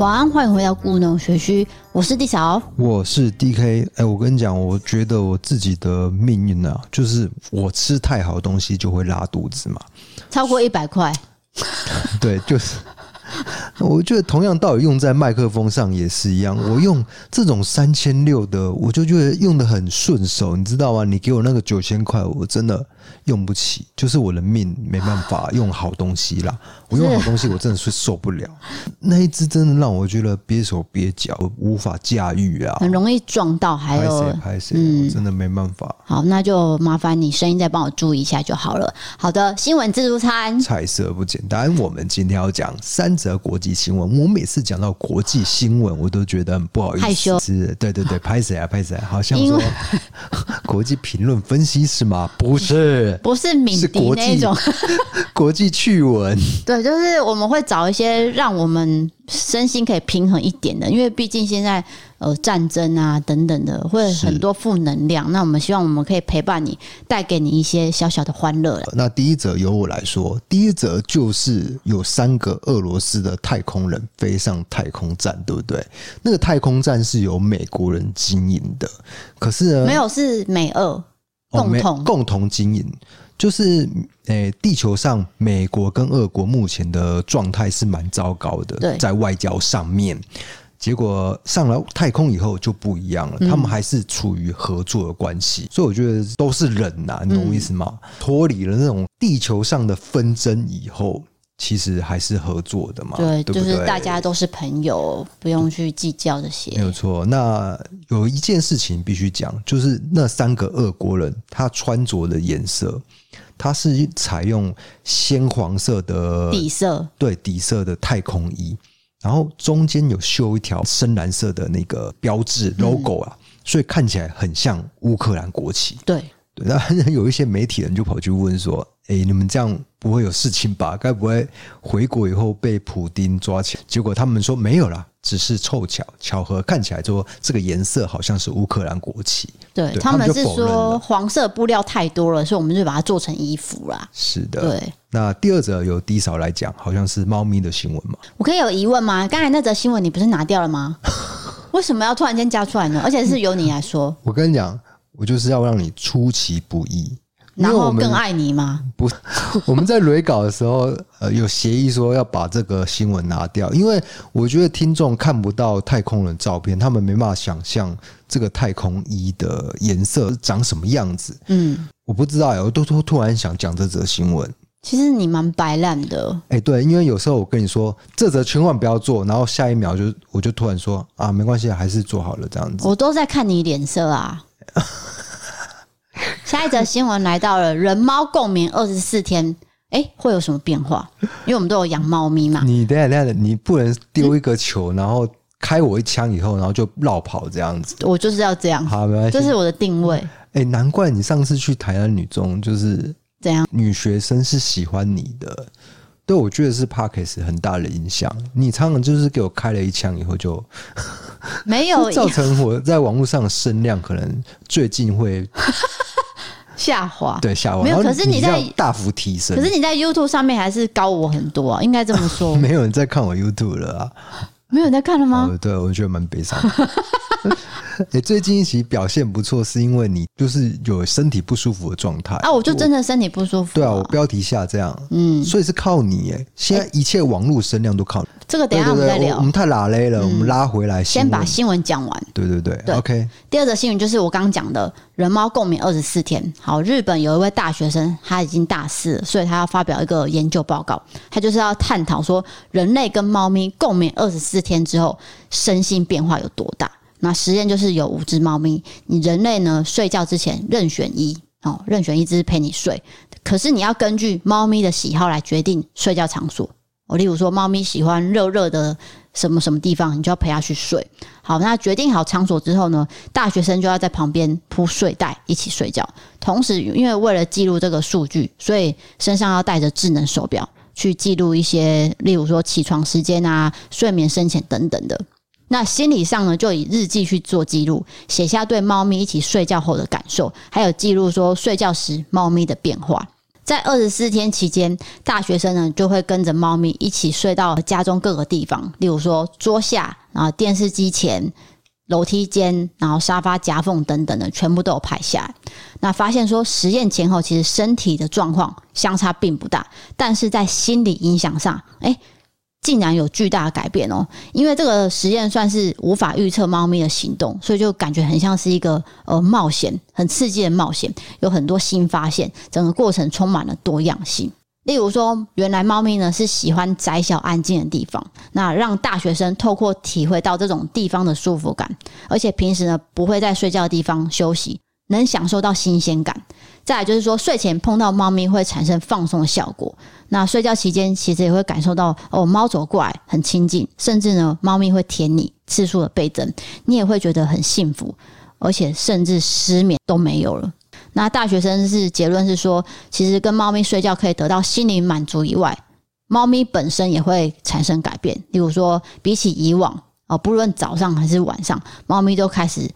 晚安，欢迎回到故农学区，我是 D 小，我是 DK。哎，我跟你讲，我觉得我自己的命运啊，就是我吃太好的东西就会拉肚子嘛，超过一百块，对，就是。我觉得同样道理用在麦克风上也是一样。我用这种三千六的，我就觉得用的很顺手，你知道吗？你给我那个九千块，我真的用不起，就是我的命没办法用好东西啦。我用好东西，我真的是受不了。那一只真的让我觉得憋手憋脚，无法驾驭啊，很容易撞到，还有拍谁拍谁，嗯，我真的没办法。好，那就麻烦你声音再帮我注意一下就好了。好的，新闻自助餐，菜色不简单。我们今天要讲三则国际新闻。我每次讲到国际新闻，我都觉得很不好意思。害羞。对对对，拍谁啊拍谁？好像说 国际评论分析是吗？不是，不是敏迪那一种 国际趣闻。对，就是我们会找一些让我们身心可以平衡一点的，因为毕竟现在。呃，战争啊，等等的，会很多负能量。那我们希望我们可以陪伴你，带给你一些小小的欢乐。那第一则由我来说，第一则就是有三个俄罗斯的太空人飞上太空站，对不对？那个太空站是由美国人经营的，可是呢，没有，是美俄共同、哦、共同经营。就是，诶、欸，地球上美国跟俄国目前的状态是蛮糟糕的，在外交上面。结果上了太空以后就不一样了，他们还是处于合作的关系，所以我觉得都是人呐，你懂我意思吗？脱离了那种地球上的纷争以后，其实还是合作的嘛。对，就是大家都是朋友，不用去计较这些。没有错。那有一件事情必须讲，就是那三个俄国人他穿着的颜色，他是采用鲜黄色的底色，对，底色的太空衣。然后中间有绣一条深蓝色的那个标志 logo 啊，所以看起来很像乌克兰国旗。对对，那 有一些媒体人就跑去问说：“哎，你们这样不会有事情吧？该不会回国以后被普丁抓起来？”结果他们说没有啦。只是凑巧巧合，看起来说这个颜色好像是乌克兰国旗。对，对他们是说黄色布料太多了，所以我们就把它做成衣服啦。是的，对。那第二则由 D 嫂来讲，好像是猫咪的新闻嘛？我可以有疑问吗？刚才那则新闻你不是拿掉了吗？为什么要突然间加出来呢？而且是由你来说。我跟你讲，我就是要让你出其不意。然后更爱你吗？不，我们在雷稿的时候，呃，有协议说要把这个新闻拿掉，因为我觉得听众看不到太空人照片，他们没办法想象这个太空衣的颜色长什么样子。嗯，我不知道，我都突突然想讲这则新闻。其实你蛮白烂的。哎，对，因为有时候我跟你说这则千万不要做，然后下一秒就我就突然说啊，没关系，还是做好了这样子。我都在看你脸色啊。下一则新闻来到了人猫共眠二十四天，哎、欸，会有什么变化？因为我们都有养猫咪嘛。你等下等下，你不能丢一个球，然后开我一枪以后，然后就绕跑这样子。我就是要这样。好，没关系，这是我的定位。哎、欸，难怪你上次去台南女中就是怎样？女学生是喜欢你的。对，我觉得是 Podcast 很大的影响。你常常就是给我开了一枪以后就没有 造成我在网络上的声量可能最近会。下滑，对，下滑。没有，可是你在大幅提升，可是你在 YouTube 上面还是高我很多啊，应该这么说。没有人在看我 YouTube 了啊，没有人在看了吗？对，我觉得蛮悲伤。欸、最近一期表现不错，是因为你就是有身体不舒服的状态啊，我就真的身体不舒服。对啊，我标题下这样，嗯，所以是靠你哎，现在一切网络声量都靠你。这个等一下我们再聊。我们太拉勒了，我们拉回来，先把新闻讲完。对对对，对，OK。第二则新闻就是我刚刚讲的人猫共眠二十四天。好，日本有一位大学生，他已经大四了，所以他要发表一个研究报告，他就是要探讨说人类跟猫咪共眠二十四天之后，身心变化有多大。那实验就是有五只猫咪，你人类呢睡觉之前任选一哦，任选一只陪你睡，可是你要根据猫咪的喜好来决定睡觉场所。哦，例如说猫咪喜欢热热的什么什么地方，你就要陪它去睡。好，那决定好场所之后呢，大学生就要在旁边铺睡袋一起睡觉。同时，因为为了记录这个数据，所以身上要带着智能手表去记录一些，例如说起床时间啊、睡眠深浅等等的。那心理上呢，就以日记去做记录，写下对猫咪一起睡觉后的感受，还有记录说睡觉时猫咪的变化。在二十四天期间，大学生呢就会跟着猫咪一起睡到家中各个地方，例如说桌下，然后电视机前。楼梯间，然后沙发夹缝等等的，全部都有拍下来。那发现说，实验前后其实身体的状况相差并不大，但是在心理影响上，哎，竟然有巨大的改变哦。因为这个实验算是无法预测猫咪的行动，所以就感觉很像是一个呃冒险，很刺激的冒险，有很多新发现，整个过程充满了多样性。例如说，原来猫咪呢是喜欢窄小安静的地方，那让大学生透过体会到这种地方的舒服感，而且平时呢不会在睡觉的地方休息，能享受到新鲜感。再来就是说，睡前碰到猫咪会产生放松的效果。那睡觉期间其实也会感受到哦，猫走过来很亲近，甚至呢猫咪会舔你，次数的倍增，你也会觉得很幸福，而且甚至失眠都没有了。那大学生是结论是说，其实跟猫咪睡觉可以得到心灵满足以外，猫咪本身也会产生改变。例如说，比起以往哦，不论早上还是晚上，猫咪都开始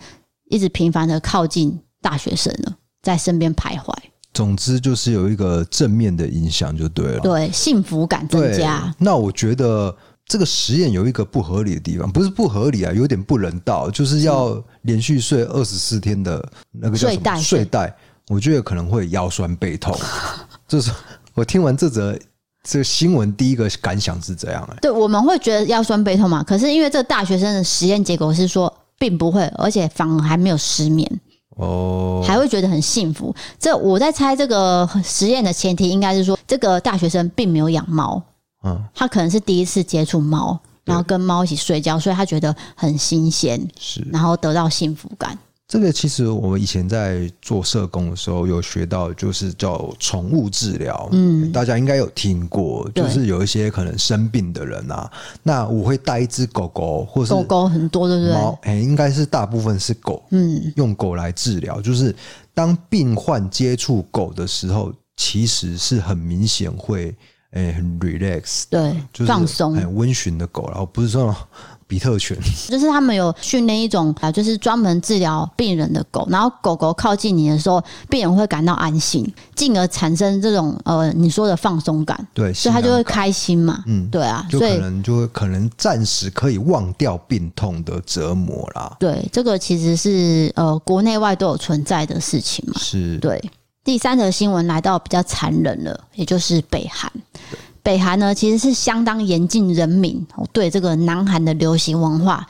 一直频繁的靠近大学生了，在身边徘徊。总之就是有一个正面的影响就对了，对，幸福感增加。那我觉得。这个实验有一个不合理的地方，不是不合理啊，有点不人道，就是要连续睡二十四天的那个睡袋，睡袋，我觉得可能会腰酸背痛。就是我听完这则这个新闻，第一个感想是这样哎、欸，对，我们会觉得腰酸背痛嘛？可是因为这大学生的实验结果是说，并不会，而且反而还没有失眠哦，还会觉得很幸福。这我在猜，这个实验的前提应该是说，这个大学生并没有养猫。嗯，他可能是第一次接触猫，然后跟猫一起睡觉，所以他觉得很新鲜，是，然后得到幸福感。这个其实我们以前在做社工的时候有学到，就是叫宠物治疗。嗯，大家应该有听过，就是有一些可能生病的人啊，那我会带一只狗狗，或是，狗狗很多，对不对？哎，应该是大部分是狗。嗯，用狗来治疗，就是当病患接触狗的时候，其实是很明显会。哎、欸，很 relax，对，就是放松，很温驯的狗，然后不是说比特犬，就是他们有训练一种啊，就是专门治疗病人的狗，然后狗狗靠近你的时候，病人会感到安心，进而产生这种呃你说的放松感，对，所以他就会开心嘛，嗯，对啊，就可能就会可能暂时可以忘掉病痛的折磨啦，对，这个其实是呃国内外都有存在的事情嘛，是。对。第三则新闻来到比较残忍了，也就是北韩。北韩呢，其实是相当严禁人民对这个南韩的流行文化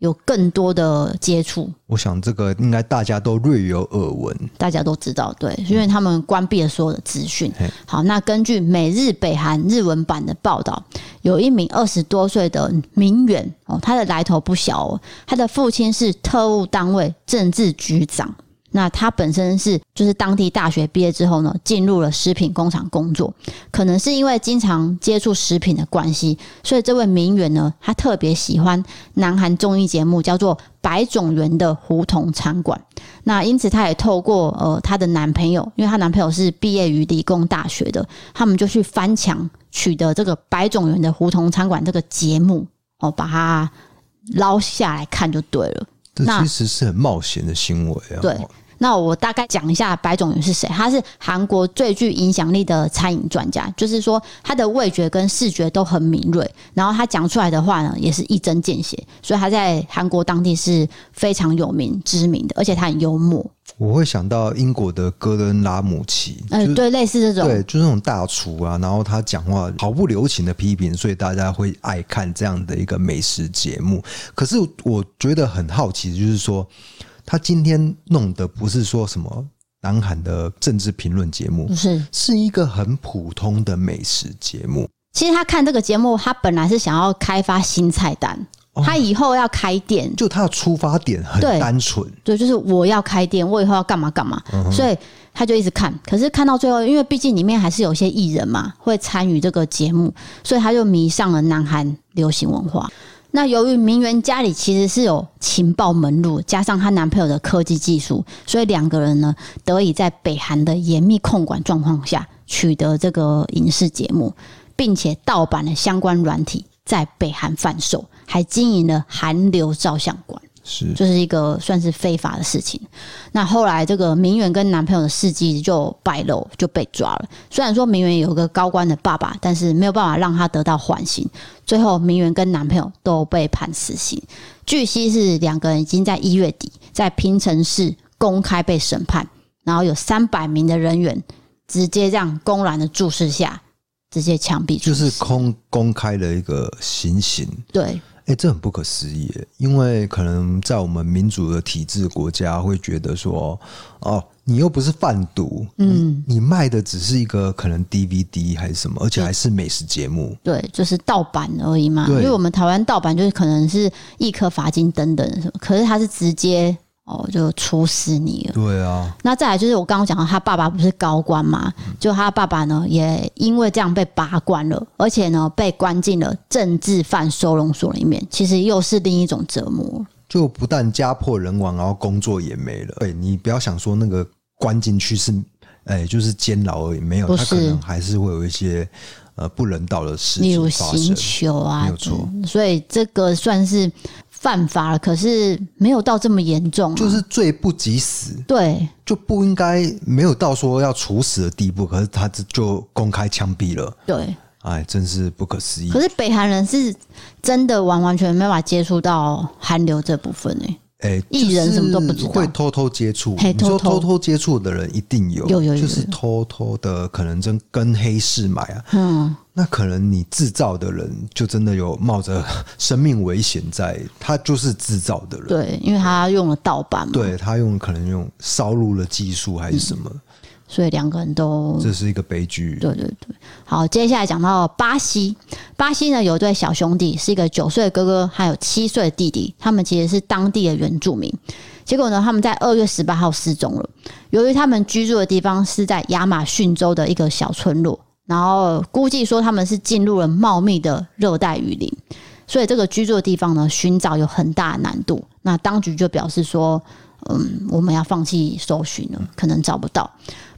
有更多的接触。我想这个应该大家都略有耳闻，大家都知道，对，因为他们关闭了所有的资讯。好，那根据每日北韩日文版的报道，有一名二十多岁的民媛哦，他的来头不小哦，他的父亲是特务单位政治局长。那他本身是就是当地大学毕业之后呢，进入了食品工厂工作。可能是因为经常接触食品的关系，所以这位名媛呢，她特别喜欢南韩综艺节目，叫做《百种园的胡同餐馆》。那因此，她也透过呃她的男朋友，因为她男朋友是毕业于理工大学的，他们就去翻墙取得这个《百种园的胡同餐馆》这个节目，哦，把它捞下来看就对了。这其实是很冒险的行为啊。对。那我大概讲一下白种元是谁？他是韩国最具影响力的餐饮专家，就是说他的味觉跟视觉都很敏锐，然后他讲出来的话呢，也是一针见血，所以他在韩国当地是非常有名知名的，而且他很幽默。我会想到英国的戈登拉姆齐，嗯，对，类似这种，对，就是那种大厨啊，然后他讲话毫不留情的批评，所以大家会爱看这样的一个美食节目。可是我觉得很好奇，就是说。他今天弄的不是说什么南韩的政治评论节目，是，是一个很普通的美食节目。其实他看这个节目，他本来是想要开发新菜单，他以后要开店，就他的出发点很单纯，对，就是我要开店，我以后要干嘛干嘛，所以他就一直看。可是看到最后，因为毕竟里面还是有些艺人嘛，会参与这个节目，所以他就迷上了南韩流行文化。那由于名媛家里其实是有情报门路，加上她男朋友的科技技术，所以两个人呢得以在北韩的严密控管状况下取得这个影视节目，并且盗版了相关软体在北韩贩售，还经营了韩流照相馆。是，就是一个算是非法的事情。那后来这个明媛跟男朋友的事迹就败露，就被抓了。虽然说明媛有个高官的爸爸，但是没有办法让他得到缓刑。最后，明媛跟男朋友都被判死刑。据悉是两个人已经在一月底在平城市公开被审判，然后有三百名的人员直接这样公然的注视下，直接枪毙，就是公公开的一个行刑。对。哎、欸，这很不可思议，因为可能在我们民主的体制国家，会觉得说，哦，你又不是贩毒，嗯，你卖的只是一个可能 DVD 还是什么，而且还是美食节目，对，就是盗版而已嘛。因为我们台湾盗版就是可能是一颗罚金等等什么，可是它是直接。哦，就处死你了。对啊，那再来就是我刚刚讲到，他爸爸不是高官嘛？就他爸爸呢，也因为这样被拔官了，而且呢，被关进了政治犯收容所里面。其实又是另一种折磨。就不但家破人亡，然后工作也没了。对，你不要想说那个关进去是，哎，就是监牢而已，没有，他可能还是会有一些呃不人道的事情，例如刑求啊，没有错。所以这个算是。犯法了，可是没有到这么严重，啊，就是罪不及死，对，就不应该没有到说要处死的地步，可是他就公开枪毙了，对，哎，真是不可思议。可是北韩人是真的完完全没办法接触到韩流这部分呢，欸。哎，艺人什么都不知道，会偷偷接触。你说偷偷接触的人一定有，有有有，就是偷偷的，可能真跟黑市买啊。嗯，那可能你制造的人就真的有冒着 生命危险在，他就是制造的人。对，因为他用了盗版嘛。对，他用可能用烧录的技术还是什么。嗯所以两个人都，这是一个悲剧。对对对，好，接下来讲到巴西，巴西呢有一对小兄弟，是一个九岁的哥哥，还有七岁的弟弟，他们其实是当地的原住民。结果呢，他们在二月十八号失踪了。由于他们居住的地方是在亚马逊州的一个小村落，然后估计说他们是进入了茂密的热带雨林，所以这个居住的地方呢，寻找有很大的难度。那当局就表示说，嗯，我们要放弃搜寻了，可能找不到。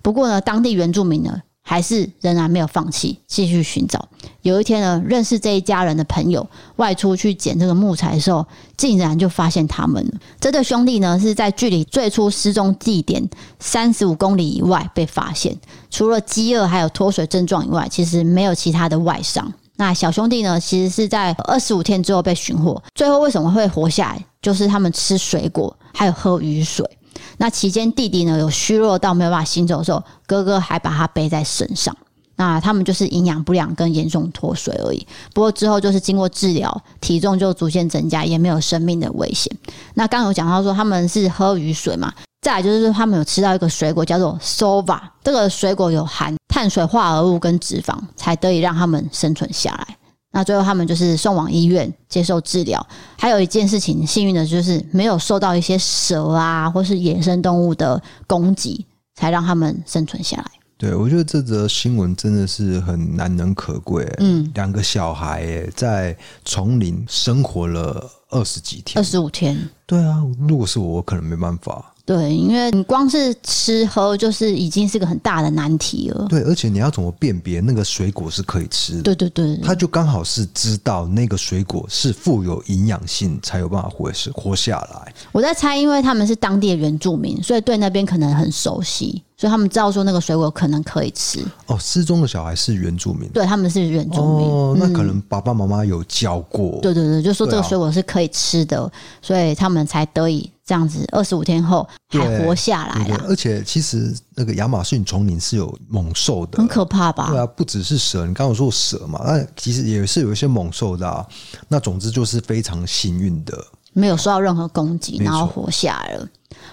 不过呢，当地原住民呢，还是仍然没有放弃，继续寻找。有一天呢，认识这一家人的朋友外出去捡这个木材的时候，竟然就发现他们了。这对兄弟呢，是在距离最初失踪地点三十五公里以外被发现。除了饥饿还有脱水症状以外，其实没有其他的外伤。那小兄弟呢，其实是在二十五天之后被寻获。最后为什么会活下来？就是他们吃水果，还有喝雨水。那期间，弟弟呢有虚弱到没有办法行走的时候，哥哥还把他背在身上。那他们就是营养不良跟严重脱水而已。不过之后就是经过治疗，体重就逐渐增加，也没有生命的危险。那刚有讲到说他们是喝雨水嘛，再来就是他们有吃到一个水果叫做 Sova，这个水果有含碳水化合物跟脂肪，才得以让他们生存下来。那最后他们就是送往医院接受治疗。还有一件事情，幸运的就是没有受到一些蛇啊或是野生动物的攻击，才让他们生存下来。对，我觉得这则新闻真的是很难能可贵。嗯，两个小孩在丛林生活了二十几天，二十五天。对啊，如果是我，我可能没办法。对，因为你光是吃喝就是已经是个很大的难题了。对，而且你要怎么辨别那个水果是可以吃的？对对对，他就刚好是知道那个水果是富有营养性，才有办法活是活下来。我在猜，因为他们是当地的原住民，所以对那边可能很熟悉，所以他们知道说那个水果可能可以吃。哦，失踪的小孩是原住民，对，他们是原住民。哦，那可能爸爸妈妈有教过。对对对，就说这个水果是可以吃的，啊、所以他们才得以。这样子，二十五天后还活下来了。而且，其实那个亚马逊丛林是有猛兽的，很可怕吧？对啊，不只是蛇，你刚刚说蛇嘛，那其实也是有一些猛兽的啊。那总之就是非常幸运的，没有受到任何攻击，然后活下来了。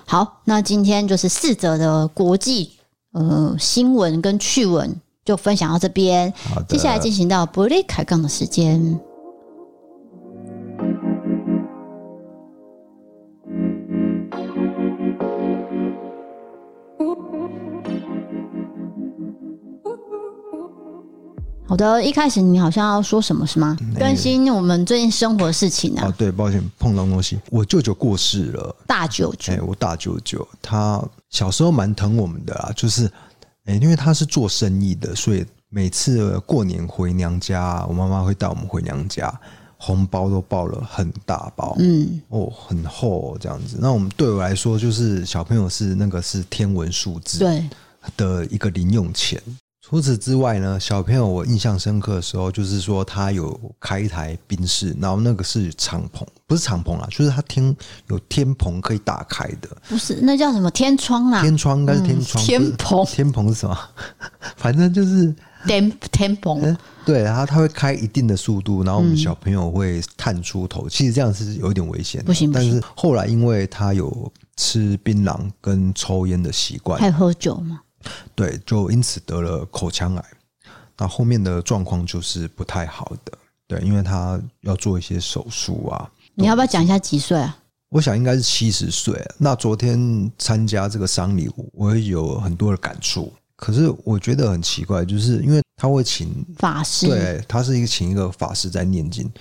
好，那今天就是四则的国际呃新闻跟趣闻，就分享到这边。接下来进行到伯利开杠的时间。好的，一开始你好像要说什么是吗？更新我们最近生活的事情啊。哦，对，抱歉，碰到东西。我舅舅过世了，大舅舅。哎，我大舅舅他小时候蛮疼我们的啊，就是哎，因为他是做生意的，所以每次过年回娘家，我妈妈会带我们回娘家。红包都包了很大包，嗯，哦，很厚、哦、这样子。那我们对我来说，就是小朋友是那个是天文数字，对的一个零用钱。除此之外呢，小朋友我印象深刻的时候，就是说他有开一台宾士，然后那个是敞篷，不是敞篷啦，就是他天有天棚可以打开的，不是那叫什么天窗啊？天窗应该是天窗，嗯、天棚，天棚是什么？反正就是天天棚。嗯、对，然后他会开一定的速度，然后我们小朋友会探出头，嗯、其实这样是有一点危险的，不行不行。但是后来因为他有吃槟榔跟抽烟的习惯，还有喝酒吗？对，就因此得了口腔癌。那后面的状况就是不太好的，对，因为他要做一些手术啊。你要不要讲一下几岁啊？我想应该是七十岁。那昨天参加这个丧礼，我也有很多的感触。可是我觉得很奇怪，就是因为他会请法师，对，他是一个请一个法师在念经。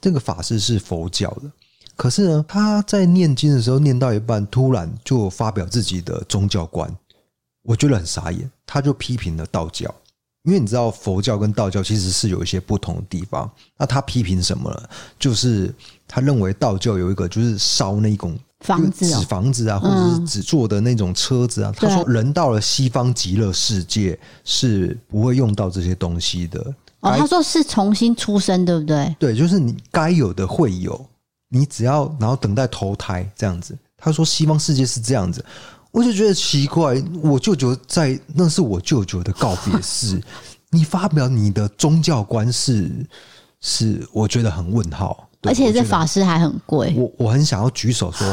这个法师是佛教的，可是呢，他在念经的时候念到一半，突然就发表自己的宗教观。我觉得很傻眼，他就批评了道教，因为你知道佛教跟道教其实是有一些不同的地方。那他批评什么呢？就是他认为道教有一个就是烧那一种房子、纸房子啊，或者是纸做的那种车子啊。他说人到了西方极乐世界是不会用到这些东西的。哦，他说是重新出生，对不对？对，就是你该有的会有，你只要然后等待投胎这样子。他说西方世界是这样子。我就觉得奇怪，我舅舅在，那是我舅舅的告别式，你发表你的宗教观是，是我觉得很问号，而且这法师还很贵。我我很想要举手说，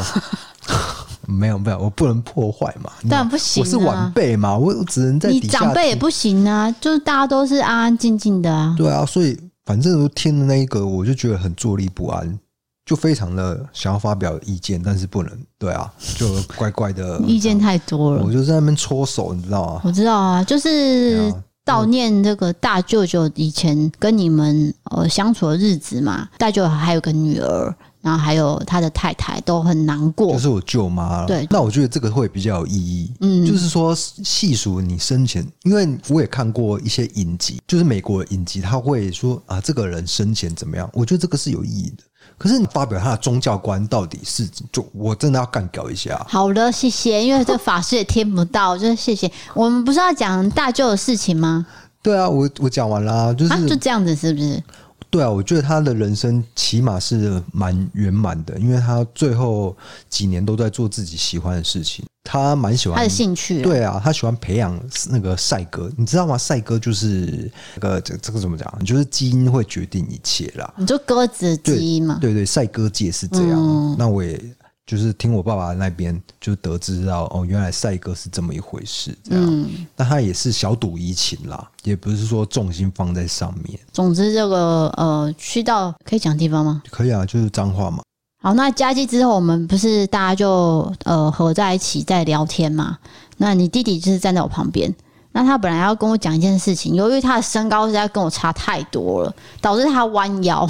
没有没有，我不能破坏嘛，当然不行，我是晚辈嘛，我只能在长辈也不行啊，就是大家都是安安静静的啊。对啊，所以反正都听的那一个，我就觉得很坐立不安。就非常的想要发表意见，但是不能，对啊，就乖乖的。意见太多了，我就在那边搓手，你知道吗？我知道啊，就是悼念这个大舅舅以前跟你们呃相处的日子嘛。大舅还有个女儿，然后还有他的太太都很难过，就是我舅妈。对，那我觉得这个会比较有意义。嗯，就是说细数你生前，因为我也看过一些影集，就是美国的影集，他会说啊，这个人生前怎么样？我觉得这个是有意义的。可是你发表他的宗教观到底是就我真的要干掉一下。好的，谢谢，因为这法师也听不到，就是谢谢。我们不是要讲大舅的事情吗？对啊，我我讲完啦，就是、啊、就这样子，是不是？对啊，我觉得他的人生起码是蛮圆满的，因为他最后几年都在做自己喜欢的事情。他蛮喜欢他的兴趣，对啊，他喜欢培养那个赛鸽，你知道吗？赛鸽就是那个这这个怎么讲？就是基因会决定一切啦。你就鸽子基因嘛？对对，赛鸽界是这样。嗯、那我也。就是听我爸爸那边就得知到哦，原来赛鸽是这么一回事，这样。嗯，但他也是小赌怡情啦，也不是说重心放在上面。总之，这个呃，去到可以讲地方吗？可以啊，就是脏话嘛。好，那加机之后，我们不是大家就呃合在一起在聊天嘛？那你弟弟就是站在我旁边，那他本来要跟我讲一件事情，由于他的身高实在跟我差太多了，导致他弯腰。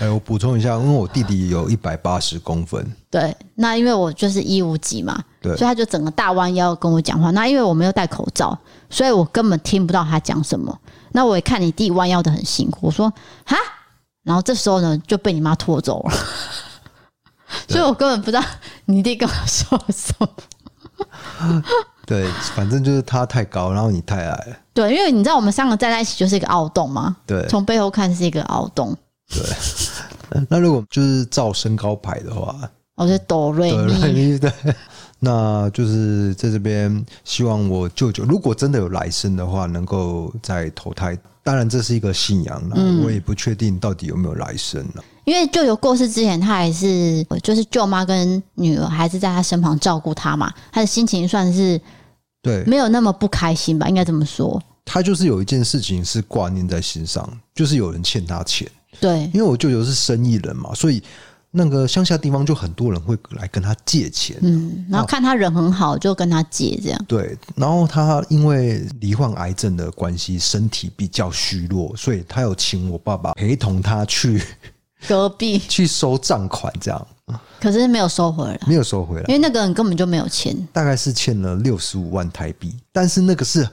哎、欸，我补充一下，因为我弟弟有一百八十公分，对，那因为我就是一五几嘛，对，所以他就整个大弯腰跟我讲话。那因为我没有戴口罩，所以我根本听不到他讲什么。那我也看你弟弯腰的很辛苦，我说哈，然后这时候呢就被你妈拖走了，所以我根本不知道你弟跟我说什么。对，反正就是他太高，然后你太矮。对，因为你知道我们三个站在一起就是一个凹洞嘛，对，从背后看是一个凹洞。对，那如果就是照身高排的话，我是哆瑞咪，对，那就是在这边希望我舅舅如果真的有来生的话，能够再投胎。当然这是一个信仰了，嗯、我也不确定到底有没有来生了。因为舅舅过世之前，他还是就是舅妈跟女儿还是在他身旁照顾他嘛，他的心情算是对没有那么不开心吧，应该这么说。他就是有一件事情是挂念在心上，就是有人欠他钱。对，因为我舅舅是生意人嘛，所以那个乡下地方就很多人会来跟他借钱。嗯，然后看他人很好，就跟他借这样。对，然后他因为罹患癌症的关系，身体比较虚弱，所以他有请我爸爸陪同他去隔壁 去收账款，这样。可是没有收回来，没有收回来，因为那个人根本就没有钱，大概是欠了六十五万台币，但是那个是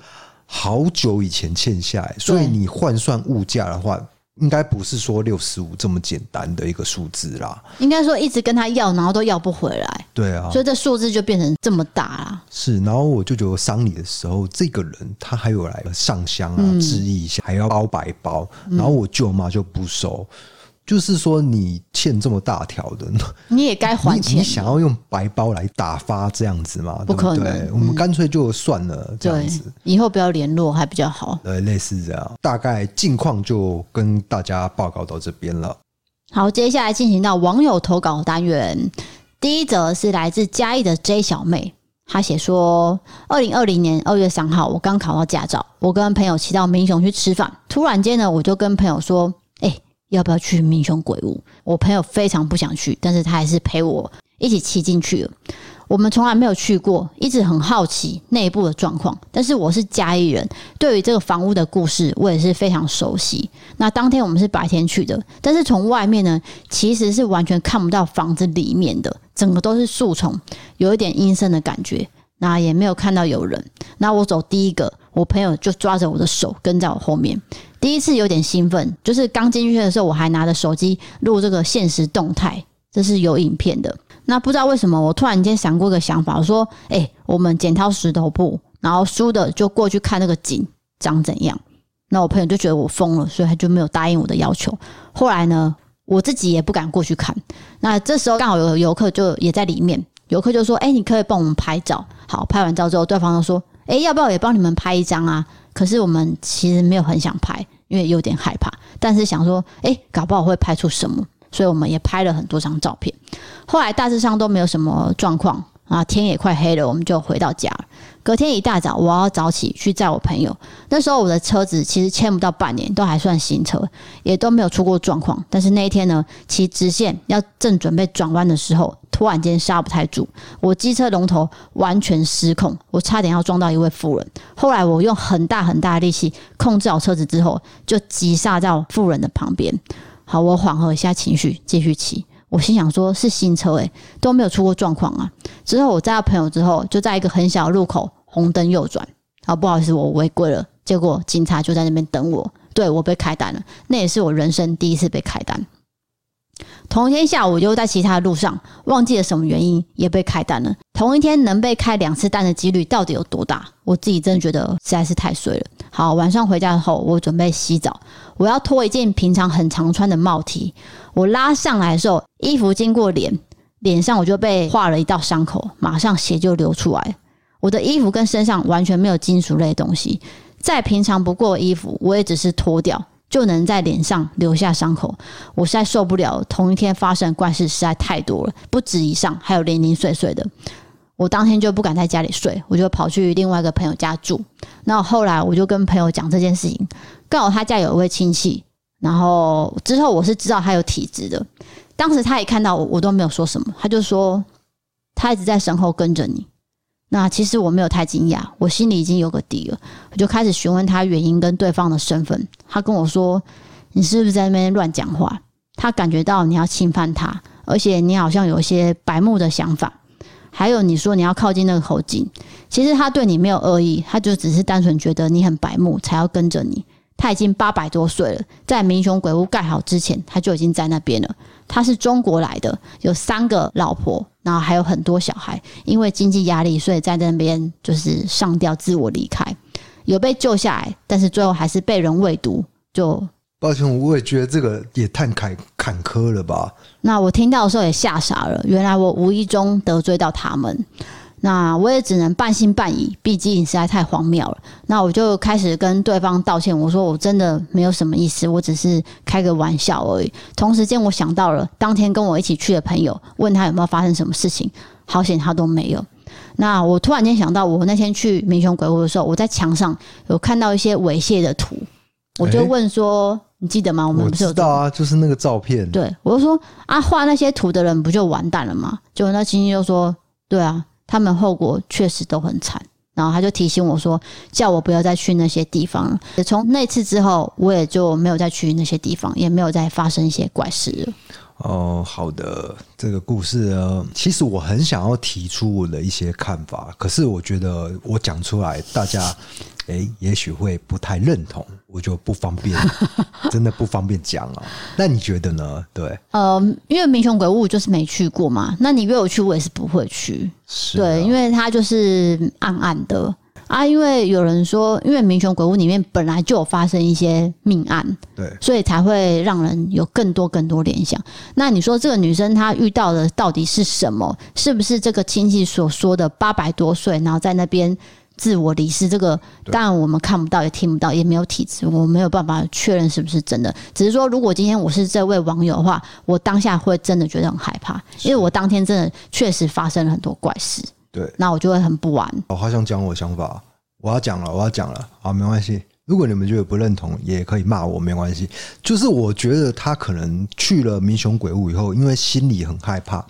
好久以前欠下来，所以你换算物价的话。应该不是说六十五这么简单的一个数字啦。应该说一直跟他要，然后都要不回来。对啊，所以这数字就变成这么大啦。是，然后我就觉得丧礼的时候，这个人他还有来上香啊，致意一下，还要包白包，然后我舅妈就不收。就是说，你欠这么大条的，你也该还钱。你想要用白包来打发这样子吗？不可能，对，我们干脆就算了，这样子。以后不要联络还比较好。对，类似这样。大概近况就跟大家报告到这边了。好，接下来进行到网友投稿单元。第一则是来自嘉义的 J 小妹，她写说：二零二零年二月三号，我刚考到驾照，我跟朋友骑到民雄去吃饭，突然间呢，我就跟朋友说：“哎、欸。”要不要去民雄鬼屋？我朋友非常不想去，但是他还是陪我一起骑进去了。我们从来没有去过，一直很好奇内部的状况。但是我是嘉义人，对于这个房屋的故事，我也是非常熟悉。那当天我们是白天去的，但是从外面呢，其实是完全看不到房子里面的，整个都是树丛，有一点阴森的感觉。那也没有看到有人。那我走第一个，我朋友就抓着我的手跟在我后面。第一次有点兴奋，就是刚进去的时候，我还拿着手机录这个现实动态，这是有影片的。那不知道为什么，我突然间闪过一个想法，我说：“哎，我们剪套石头布，然后输的就过去看那个景长怎样。”那我朋友就觉得我疯了，所以他就没有答应我的要求。后来呢，我自己也不敢过去看。那这时候刚好有游客就也在里面，游客就说：“哎，你可以帮我们拍照。”好，拍完照之后，对方就说：“哎，要不要也帮你们拍一张啊？”可是我们其实没有很想拍。因为有点害怕，但是想说，诶，搞不好会拍出什么，所以我们也拍了很多张照片。后来大致上都没有什么状况啊，天也快黑了，我们就回到家。隔天一大早，我要早起去载我朋友。那时候我的车子其实签不到半年，都还算新车，也都没有出过状况。但是那一天呢，骑直线要正准备转弯的时候，突然间刹不太住，我机车龙头完全失控，我差点要撞到一位妇人。后来我用很大很大的力气控制好车子之后，就急刹到妇人的旁边。好，我缓和一下情绪，继续骑。我心想说，是新车诶、都没有出过状况啊。之后我载到朋友之后，就在一个很小的路口红灯右转。好，不好意思，我违规了。结果警察就在那边等我，对，我被开单了。那也是我人生第一次被开单。同一天下午，我就在其他的路上，忘记了什么原因也被开单了。同一天能被开两次单的几率到底有多大？我自己真的觉得实在是太衰了。好，晚上回家后，我准备洗澡，我要脱一件平常很常穿的帽 T。我拉上来的时候，衣服经过脸，脸上我就被划了一道伤口，马上血就流出来。我的衣服跟身上完全没有金属类东西，再平常不过的衣服，我也只是脱掉。就能在脸上留下伤口，我实在受不了。同一天发生的怪事实在太多了，不止以上，还有零零碎碎的。我当天就不敢在家里睡，我就跑去另外一个朋友家住。那后后来我就跟朋友讲这件事情，刚好他家有一位亲戚，然后之后我是知道他有体质的。当时他一看到我，我都没有说什么，他就说他一直在身后跟着你。那其实我没有太惊讶，我心里已经有个底了。我就开始询问他原因跟对方的身份。他跟我说：“你是不是在那边乱讲话？”他感觉到你要侵犯他，而且你好像有一些白目的想法。还有你说你要靠近那个口井，其实他对你没有恶意，他就只是单纯觉得你很白目才要跟着你。他已经八百多岁了，在民雄鬼屋盖好之前，他就已经在那边了。他是中国来的，有三个老婆。然后还有很多小孩，因为经济压力，所以在那边就是上吊自我离开，有被救下来，但是最后还是被人喂毒。就抱歉，我也觉得这个也太坎坎坷了吧？那我听到的时候也吓傻了，原来我无意中得罪到他们。那我也只能半信半疑，毕竟实在太荒谬了。那我就开始跟对方道歉，我说我真的没有什么意思，我只是开个玩笑而已。同时间，我想到了当天跟我一起去的朋友，问他有没有发生什么事情，好险他都没有。那我突然间想到，我那天去民雄鬼屋的时候，我在墙上有看到一些猥亵的图，我就问说：“欸、你记得吗？我们不是有知道啊，就是那个照片。”对，我就说：“啊，画那些图的人不就完蛋了吗？”结果那亲戚就说：“对啊。”他们后果确实都很惨，然后他就提醒我说，叫我不要再去那些地方了。从那次之后，我也就没有再去那些地方，也没有再发生一些怪事了。哦，好的，这个故事呢，其实我很想要提出我的一些看法，可是我觉得我讲出来，大家哎，也许会不太认同，我就不方便，真的不方便讲啊。那你觉得呢？对，呃，因为民雄鬼屋就是没去过嘛，那你约我去，我也是不会去。是，对，因为它就是暗暗的啊。因为有人说，因为民雄鬼屋里面本来就有发生一些命案，对，所以才会让人有更多更多联想。那你说这个女生她遇到的到底是什么？是不是这个亲戚所说的八百多岁，然后在那边？自我离世这个，当然我们看不到，也听不到，也没有体质，我没有办法确认是不是真的。只是说，如果今天我是这位网友的话，我当下会真的觉得很害怕，因为我当天真的确实发生了很多怪事。对，那我就会很不安。我好想讲我的想法，我要讲了，我要讲了。好，没关系。如果你们觉得不认同，也可以骂我，没关系。就是我觉得他可能去了民雄鬼屋以后，因为心里很害怕。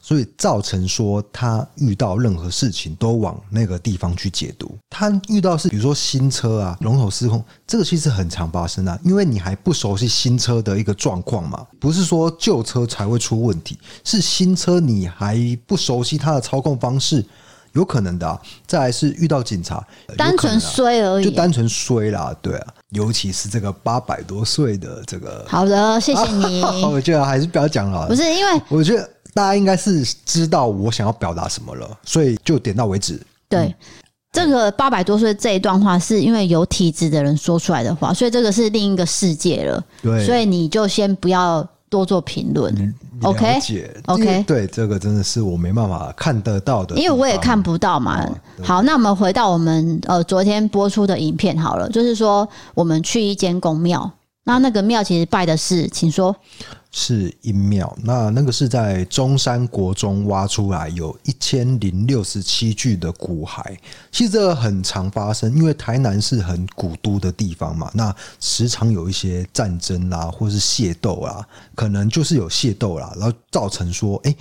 所以造成说他遇到任何事情都往那个地方去解读。他遇到是比如说新车啊龙头失控，这个其实很常发生啊，因为你还不熟悉新车的一个状况嘛，不是说旧车才会出问题，是新车你还不熟悉它的操控方式，有可能的啊。再来是遇到警察，单纯衰而已，就单纯衰啦，对啊，尤其是这个八百多岁的这个。好的，谢谢你。我觉得还是不要讲了，不是因为我觉得。大家应该是知道我想要表达什么了，所以就点到为止。对，嗯、这个八百多岁这一段话是因为有体质的人说出来的话，所以这个是另一个世界了。对，所以你就先不要多做评论。OK，OK，对，这个真的是我没办法看得到的，因为我也看不到嘛。好，那我们回到我们呃昨天播出的影片好了，就是说我们去一间宫庙。那那个庙其实拜的是，请说，是阴庙。那那个是在中山国中挖出来，有一千零六十七具的骨骸。其实这个很常发生，因为台南是很古都的地方嘛，那时常有一些战争啦，或是械斗啊，可能就是有械斗啦，然后造成说，哎、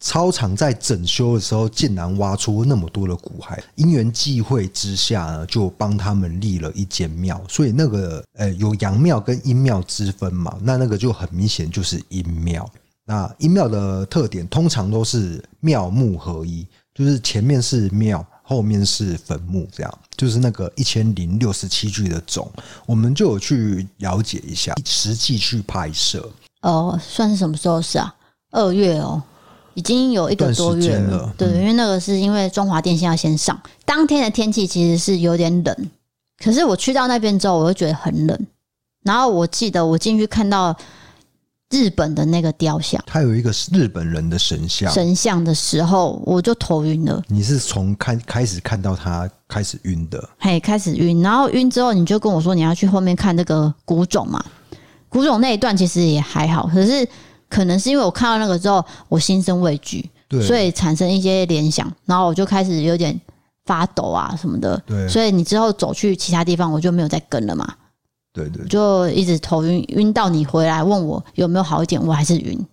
操场在整修的时候，竟然挖出那么多的骨骸，因缘际会之下呢，就帮他们立了一间庙。所以那个呃，有阳庙跟阴庙之分嘛，那那个就很明显就是阴庙。那阴庙的特点通常都是庙墓合一，就是前面是庙，后面是坟墓，这样就是那个一千零六十七具的总，我们就有去了解一下，实际去拍摄。哦，算是什么时候是啊？二月哦。已经有一个多月了，了对，因为那个是因为中华电信要先上，当天的天气其实是有点冷，可是我去到那边之后，我就觉得很冷。然后我记得我进去看到日本的那个雕像，它有一个日本人的神像，神像的时候我就头晕了。你是从开开始看到他开始晕的？嘿，开始晕，然后晕之后你就跟我说你要去后面看那个古冢嘛，古冢那一段其实也还好，可是。可能是因为我看到那个之后，我心生畏惧，所以产生一些联想，然后我就开始有点发抖啊什么的。对，所以你之后走去其他地方，我就没有再跟了嘛。对对，就一直头晕，晕到你回来问我有没有好一点，我还是晕，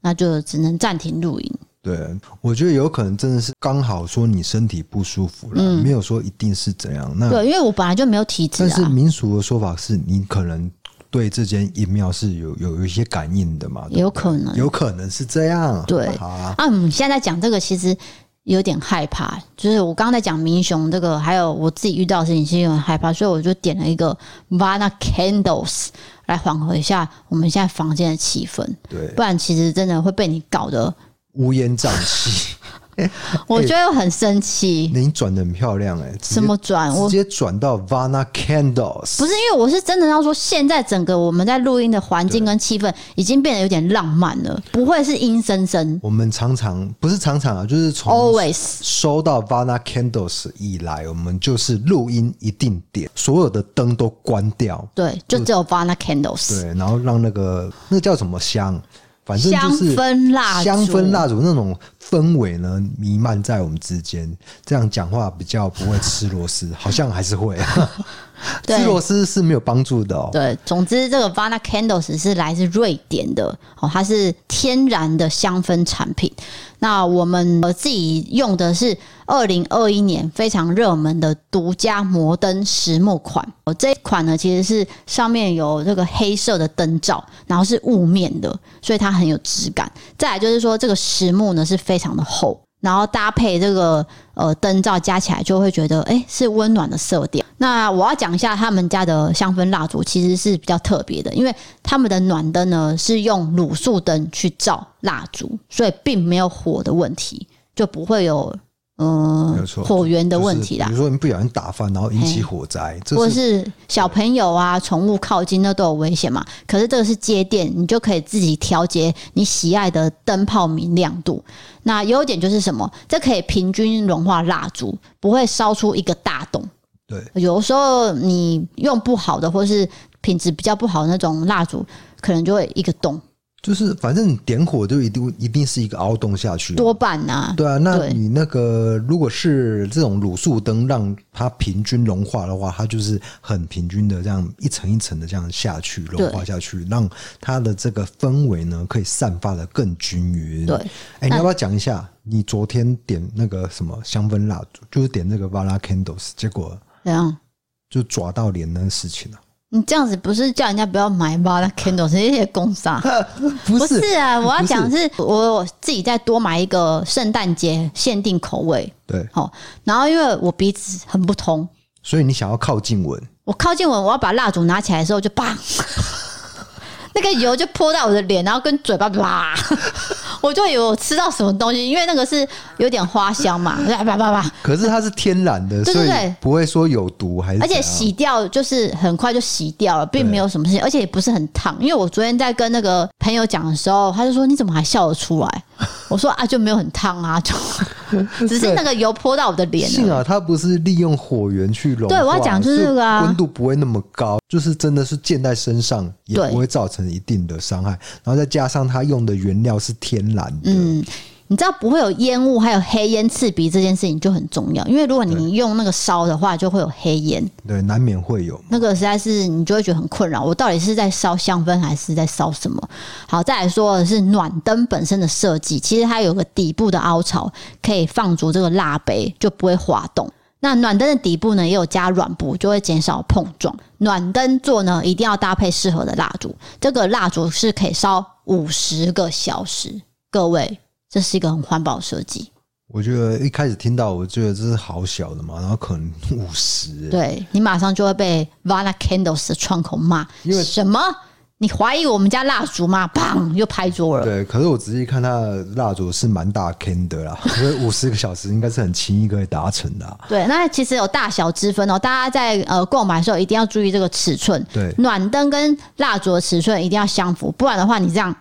那就只能暂停录音。对，我觉得有可能真的是刚好说你身体不舒服了，嗯，没有说一定是怎样。那对，因为我本来就没有体质啊。但是民俗的说法是你可能。对这间阴庙是有有有一些感应的嘛？有可能，有可能是这样。对，好啊。啊，嗯，现在讲这个其实有点害怕，就是我刚刚在讲明雄这个，还有我自己遇到的事情，其实有点害怕，所以我就点了一个 Vana Candles 来缓和一下我们现在房间的气氛。对，不然其实真的会被你搞得乌烟瘴气。欸、我觉得很生气。你转的很漂亮哎、欸！怎么转？我直接转到 Vana Candles。不是因为我是真的要说，现在整个我们在录音的环境跟气氛已经变得有点浪漫了，不会是阴森森。我们常常不是常常啊，就是从 always 收到 Vana Candles 以来，我们就是录音一定点所有的灯都关掉，对，就只有 Vana Candles。对，然后让那个那个叫什么香？反正就是香氛蜡烛，香氛蜡烛那种氛围呢，弥漫在我们之间，这样讲话比较不会吃螺丝，好像还是会。吃螺丝是没有帮助的哦。对，总之这个 Vana Candles 是来自瑞典的哦，它是天然的香氛产品。那我们自己用的是二零二一年非常热门的独家摩登实木款。哦，这一款呢其实是上面有这个黑色的灯罩，然后是雾面的，所以它很有质感。再来就是说这个实木呢是非常的厚。然后搭配这个呃灯罩，加起来就会觉得哎、是温暖的色调。那我要讲一下他们家的香氛蜡烛，其实是比较特别的，因为他们的暖灯呢是用卤素灯去照蜡烛，所以并没有火的问题，就不会有。嗯，没有错，火源的问题啦。比如说你不小心打翻，然后引起火灾，或者是小朋友啊、宠物靠近，那都有危险嘛。可是这个是接电，你就可以自己调节你喜爱的灯泡明亮度。那优点就是什么？这可以平均融化蜡烛，不会烧出一个大洞。对，有时候你用不好的，或是品质比较不好的那种蜡烛，可能就会一个洞。就是反正你点火就一定一定是一个凹洞下去，多半呐、啊。对啊，那你那个如果是这种卤素灯让它平均融化的话，它就是很平均的这样一层一层的这样下去融化下去，让它的这个氛围呢可以散发的更均匀。对，哎、欸，你要不要讲一下你昨天点那个什么香氛蜡烛，就是点那个 Vala Candles，结果怎样就抓到脸那个事情了、啊？你这样子不是叫人家不要买吗？那 Kindle 是一些工伤，不是啊！我要讲的是，我自己再多买一个圣诞节限定口味。对，好，然后因为我鼻子很不通，所以你想要靠近闻。我靠近闻，我要把蜡烛拿起来的时候就啪，那个油就泼到我的脸，然后跟嘴巴啪。我就以为我吃到什么东西，因为那个是有点花香嘛，叭叭叭。可是它是天然的，对对对，不会说有毒还是。而且洗掉就是很快就洗掉了，并没有什么事情，而且也不是很烫。因为我昨天在跟那个朋友讲的时候，他就说：“你怎么还笑得出来？” 我说：“啊，就没有很烫啊，就只是那个油泼到我的脸。”幸好它不是利用火源去融化，对，我要讲就是这个啊，温度不会那么高，就是真的是溅在身上也不会造成一定的伤害。然后再加上它用的原料是天然。嗯，你知道不会有烟雾，还有黑烟刺鼻这件事情就很重要，因为如果你用那个烧的话，就会有黑烟，对，难免会有那个，实在是你就会觉得很困扰。我到底是在烧香氛还是在烧什么？好，再来说的是暖灯本身的设计，其实它有个底部的凹槽，可以放足这个蜡杯，就不会滑动。那暖灯的底部呢，也有加软布，就会减少碰撞。暖灯座呢，一定要搭配适合的蜡烛，这个蜡烛是可以烧五十个小时。各位，这是一个很环保设计。我觉得一开始听到，我觉得这是好小的嘛，然后可能五十，对，你马上就会被 Vana Candles 的窗口骂，因为什么？你怀疑我们家蜡烛吗？砰，又拍桌了。对，可是我仔细看，它的蜡烛是蛮大 candle 啦，所以五十个小时应该是很轻易可以达成的啊。对，那其实有大小之分哦，大家在呃购买的时候一定要注意这个尺寸。对，暖灯跟蜡烛的尺寸一定要相符，不然的话，你这样。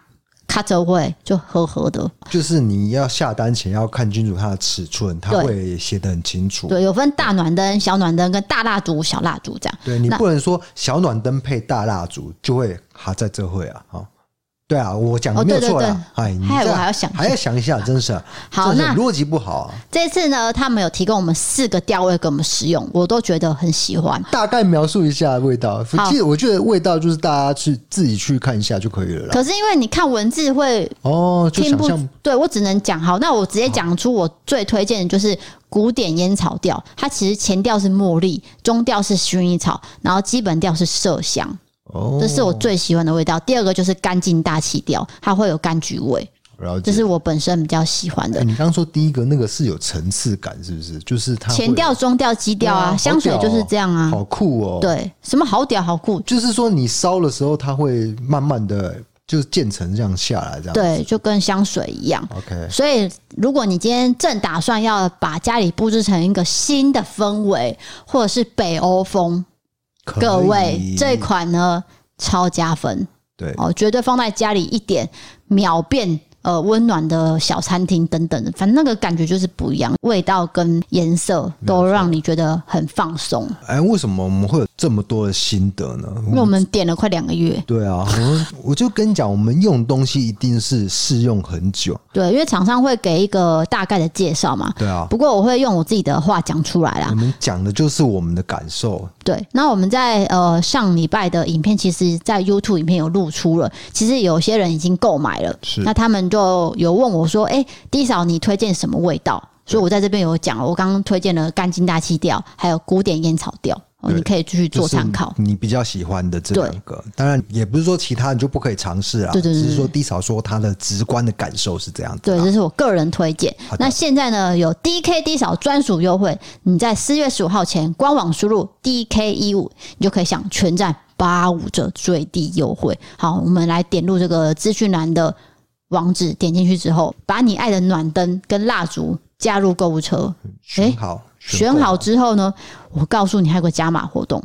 它就会就合合的，就是你要下单前要看清楚它的尺寸，它会写的很清楚。对，有分大暖灯、小暖灯跟大蜡烛、小蜡烛这样。对，你不能说小暖灯配大蜡烛就会哈在这会啊，哈。对啊，我讲的没有错啦。哎，你还要想还要想一下，真是好，那逻辑不好啊。这次呢，他们有提供我们四个调味给我们使用，我都觉得很喜欢。大概描述一下味道，其实我觉得味道就是大家去自己去看一下就可以了。可是因为你看文字会哦，听不对，我只能讲好。那我直接讲出我最推荐的就是古典烟草调，它其实前调是茉莉，中调是薰衣草，然后基本调是麝香。哦，这是我最喜欢的味道。第二个就是干净大气调，它会有柑橘味，这是我本身比较喜欢的。欸、你刚刚说第一个那个是有层次感，是不是？就是它前调、中调、基调啊，香水就是这样啊，好酷哦。对，什么好屌好酷？就是说你烧的时候，它会慢慢的就是渐层这样下来，这样对，就跟香水一样。OK，所以如果你今天正打算要把家里布置成一个新的氛围，或者是北欧风。各位，这款呢超加分，对哦，绝对放在家里一点秒变。呃，温暖的小餐厅等等的，反正那个感觉就是不一样，味道跟颜色都让你觉得很放松。哎，为什么我们会有这么多的心得呢？因为我们点了快两个月。对啊，我我就跟你讲，我们用东西一定是试用很久。对，因为厂商会给一个大概的介绍嘛。对啊。不过我会用我自己的话讲出来啦。我们讲的就是我们的感受。对，那我们在呃上礼拜的影片，其实在 YouTube 影片有露出了。其实有些人已经购买了，是那他们就有问我说：“哎、欸，弟嫂，你推荐什么味道？”所以我在这边有讲，我刚刚推荐了干净大气调，还有古典烟草调。哦，你可以继续做参考。你比较喜欢的这两个，当然也不是说其他你就不可以尝试啊。对对对，只是说 D 嫂说他的直观的感受是这样子。对，这是我个人推荐。那现在呢，有 DK D 嫂专属优惠，你在四月十五号前官网输入 DK 一五，你就可以享全站八五折最低优惠。好，我们来点入这个资讯栏的网址，点进去之后，把你爱的暖灯跟蜡烛加入购物车。选好。欸选好之后呢，我告诉你还有个加码活动，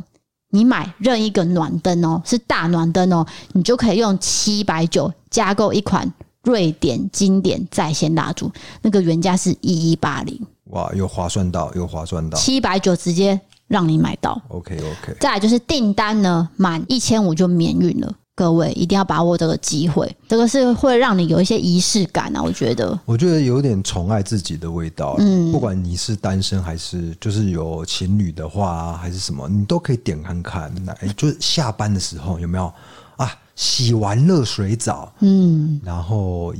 你买任一个暖灯哦，是大暖灯哦，你就可以用七百九加购一款瑞典经典在线蜡烛，那个原价是一一八零，哇，又划算到，又划算到，七百九直接让你买到，OK OK，再来就是订单呢满一千五就免运了。各位一定要把握这个机会，这个是会让你有一些仪式感啊！我觉得，我觉得有点宠爱自己的味道。嗯，不管你是单身还是就是有情侣的话，还是什么，你都可以点看看。那就是下班的时候有没有啊？洗完热水澡，嗯，然后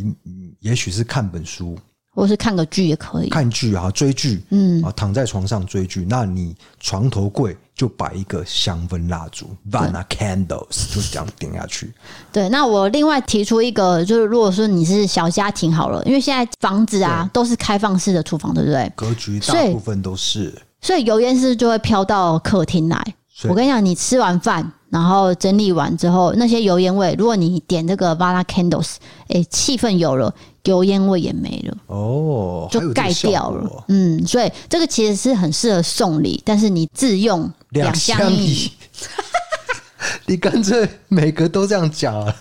也许是看本书。或是看个剧也可以，看剧啊，追剧，嗯啊，躺在床上追剧，那你床头柜就摆一个香氛蜡烛，Vanna Candles，就这样点下去。对，那我另外提出一个，就是如果说你是小家庭好了，因为现在房子啊都是开放式的厨房，对不对？格局大部分都是，所以油烟是就会飘到客厅来。我跟你讲，你吃完饭。然后整理完之后，那些油烟味，如果你点这个 Vanna Candles，哎，气氛有了，油烟味也没了，哦，就盖掉了。嗯，所以这个其实是很适合送礼，但是你自用两相宜。你干脆每个都这样讲啊。